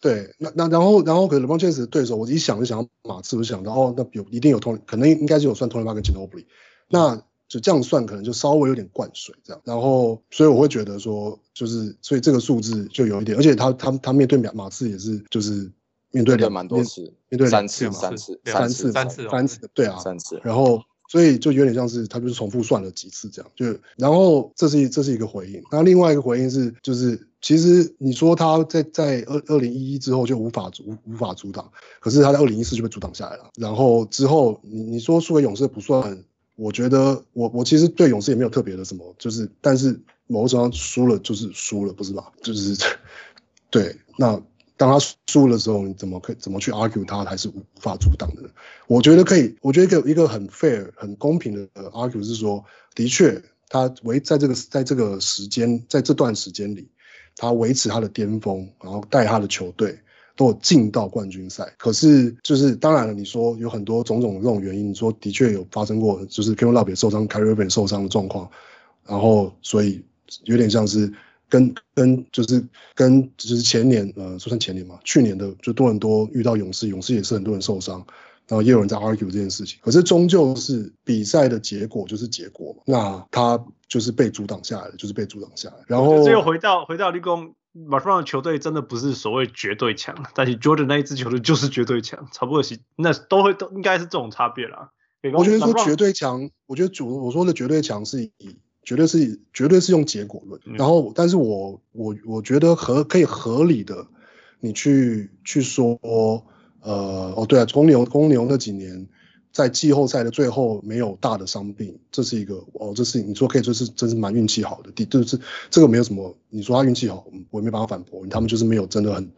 对，那那然后然后可能 LeBron James 的对手，我一想就想到马刺，我就想到哦，那有一定有 Tony，可能应该是有算 Tony Parker 跟 Ginobili，那就这样算可能就稍微有点灌水这样，然后所以我会觉得说，就是所以这个数字就有一点，而且他他他面对马马刺也是就是面对两蛮多次，面对三次三次三次三次三次对啊三次，然后。所以就有点像是他就是重复算了几次这样，就然后这是这是一个回应，然后另外一个回应是就是其实你说他在在二二零一一之后就无法无无法阻挡，可是他在二零一四就被阻挡下来了，然后之后你你说输给勇士不算，我觉得我我其实对勇士也没有特别的什么，就是但是某种程度上输了就是输了不是吧？就是 对那。当他输的时候，你怎么可以怎么去 argue 他还是无法阻挡的？我觉得可以，我觉得一个一个很 fair、很公平的 argue 是说，的确，他维在这个在这个时间，在这段时间里，他维持他的巅峰，然后带他的球队都有进到冠军赛。可是，就是当然了，你说有很多种种这种原因，你说的确有发生过，就是 Kevin Love 受伤，Kyrie Irving 受伤的状况，然后所以有点像是。跟跟就是跟就是前年呃，说算前年嘛，去年的就多伦多遇到勇士，勇士也是很多人受伤，然后也有人在 argue 这件事情。可是终究是比赛的结果就是结果嘛，那他就是被阻挡下来了，就是被阻挡下来。然后又回到回到立功，马上的球队真的不是所谓绝对强，但是 Jordan 那一支球队就是绝对强，差不多是那都会都应该是这种差别啦。我觉得说绝对强，我觉得主我说的绝对强是以。绝对是绝对是用结果论。然后，但是我我我觉得合可以合理的，你去去说，呃，哦，对啊，公牛公牛那几年在季后赛的最后没有大的伤病，这是一个哦，这是你说可以说是真是蛮运气好的，第就是这个没有什么，你说他运气好，我也没办法反驳，他们就是没有真的很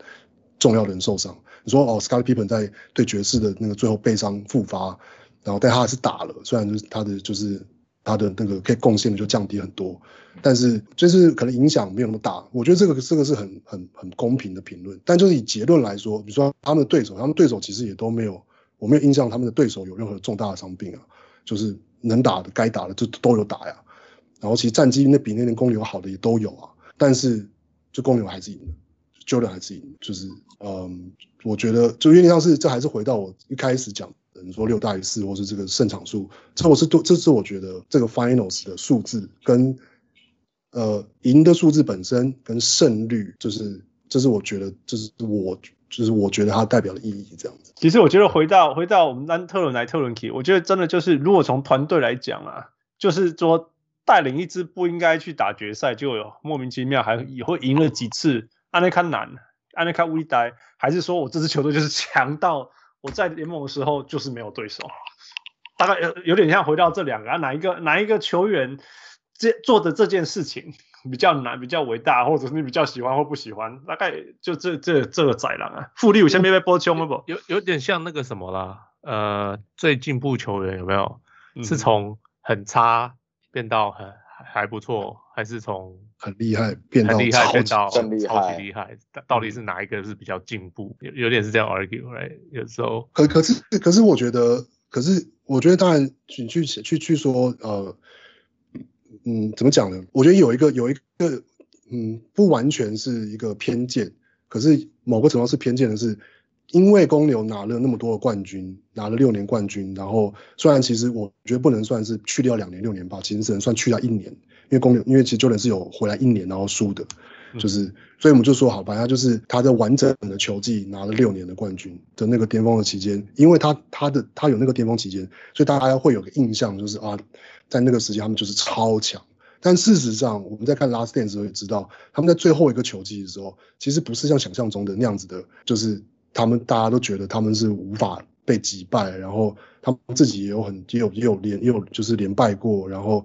重要的人受伤。你说哦，Scottie Pippen 在对爵士的那个最后背伤复发，然后但他还是打了，虽然就是他的就是他的那个可以贡献的就降低很多，但是就是可能影响没有那么大。我觉得这个这个是很很很公平的评论。但就是以结论来说，比如说他们的对手，他们对手其实也都没有，我没有印象他们的对手有任何重大的伤病啊，就是能打的该打的就都有打呀。然后其实战绩那比那年公牛好的也都有啊，但是就公牛还是赢了。Jordan 还是赢，就是嗯，我觉得就有点像是这还是回到我一开始讲的，你说六大于四，或是这个胜场数，这我是都，这是我觉得这个 Finals 的数字跟呃赢的数字本身跟胜率，就是这是我觉得这是我就是我觉得它代表的意义这样子。其实我觉得回到回到我们安特伦来特伦奇我觉得真的就是如果从团队来讲啊，就是说带领一支不应该去打决赛，就有莫名其妙还也会赢了几次。安内看难，安内看微呆，还是说我这支球队就是强到我在联盟的时候就是没有对手，大概有有点像回到这两个，啊、哪一个哪一个球员这做的这件事情比较难，比较伟大，或者是你比较喜欢或不喜欢，大概就这这这个宰狼啊，富力有先别被波球吗？不，有有点像那个什么啦，呃，最进步球员有没有？是从很差变到很。还不错，还是从很厉害变到厉害变到超级厉害，到底是哪一个是比较进步？有有点是这样 argue，right？有时候可可是可是我觉得，可是我觉得当然你去去去说呃，嗯，怎么讲呢？我觉得有一个有一个嗯，不完全是一个偏见，可是某个程度是偏见的是。因为公牛拿了那么多的冠军，拿了六年冠军，然后虽然其实我觉得不能算是去掉两年六年吧，其实只能算去掉一年，因为公牛因为其实 Jordan 是有回来一年然后输的，就是所以我们就说好吧，他就是他在完整的球季拿了六年的冠军的那个巅峰的期间，因为他他的他有那个巅峰期间，所以大家会有个印象就是啊，在那个时间他们就是超强，但事实上我们在看 Last Dance 的时候也知道，他们在最后一个球季的时候，其实不是像想象中的那样子的，就是。他们大家都觉得他们是无法被击败，然后他们自己也有很也有也有连也有就是连败过，然后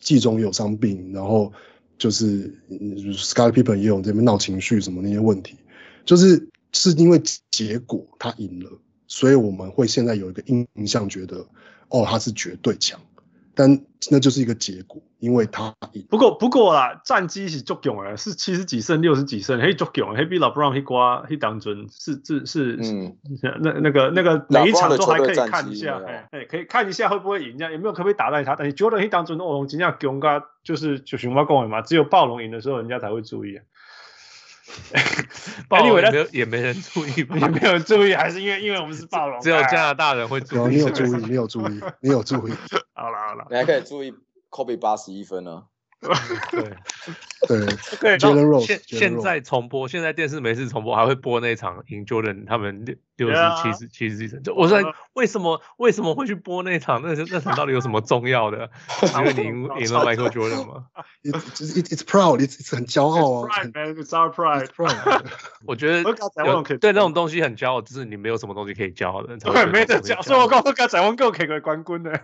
季中也有伤病，然后就是 Scottie Pippen 也有这边闹情绪什么那些问题，就是是因为结果他赢了，所以我们会现在有一个印象觉得哦他是绝对强。但那就是一个结果，因为他不过不过啦，战绩是足强的，是七十几胜、六十几胜，嘿足强，嘿比 LeBron 嘿瓜嘿当尊是是是，嗯，那那个那个每一场都还可以看一下，哎哎，可以看一下会不会赢，这样有没有可不可以打败他？但是 Jordan 嘿当中那种真正强噶，就是就熊猫讲的嘛，只有暴龙赢的时候，人家才会注意。暴 龙也没有也没人注意，也 没有注意，还是因为因为我们是暴龙，只有加拿大人会注意。你有注意，你有注意，你有注意。好了好了，你还可以注意 Kobe 八十一分呢。对对对，Jordan 现现在重播，现在电视没事重播，还会播那场赢 Jordan 他们六六十七十七十几胜。就我说为什么为什么会去播那场？那那场到底有什么重要的？因为你赢赢了 Michael Jordan 吗？It's it's proud，it's 很骄傲啊。It's our pride。我觉得对那种东西很骄傲，就是你没有什么东西可以骄傲的。对，没得骄傲。所以我刚刚刚才问过 K 个冠军的。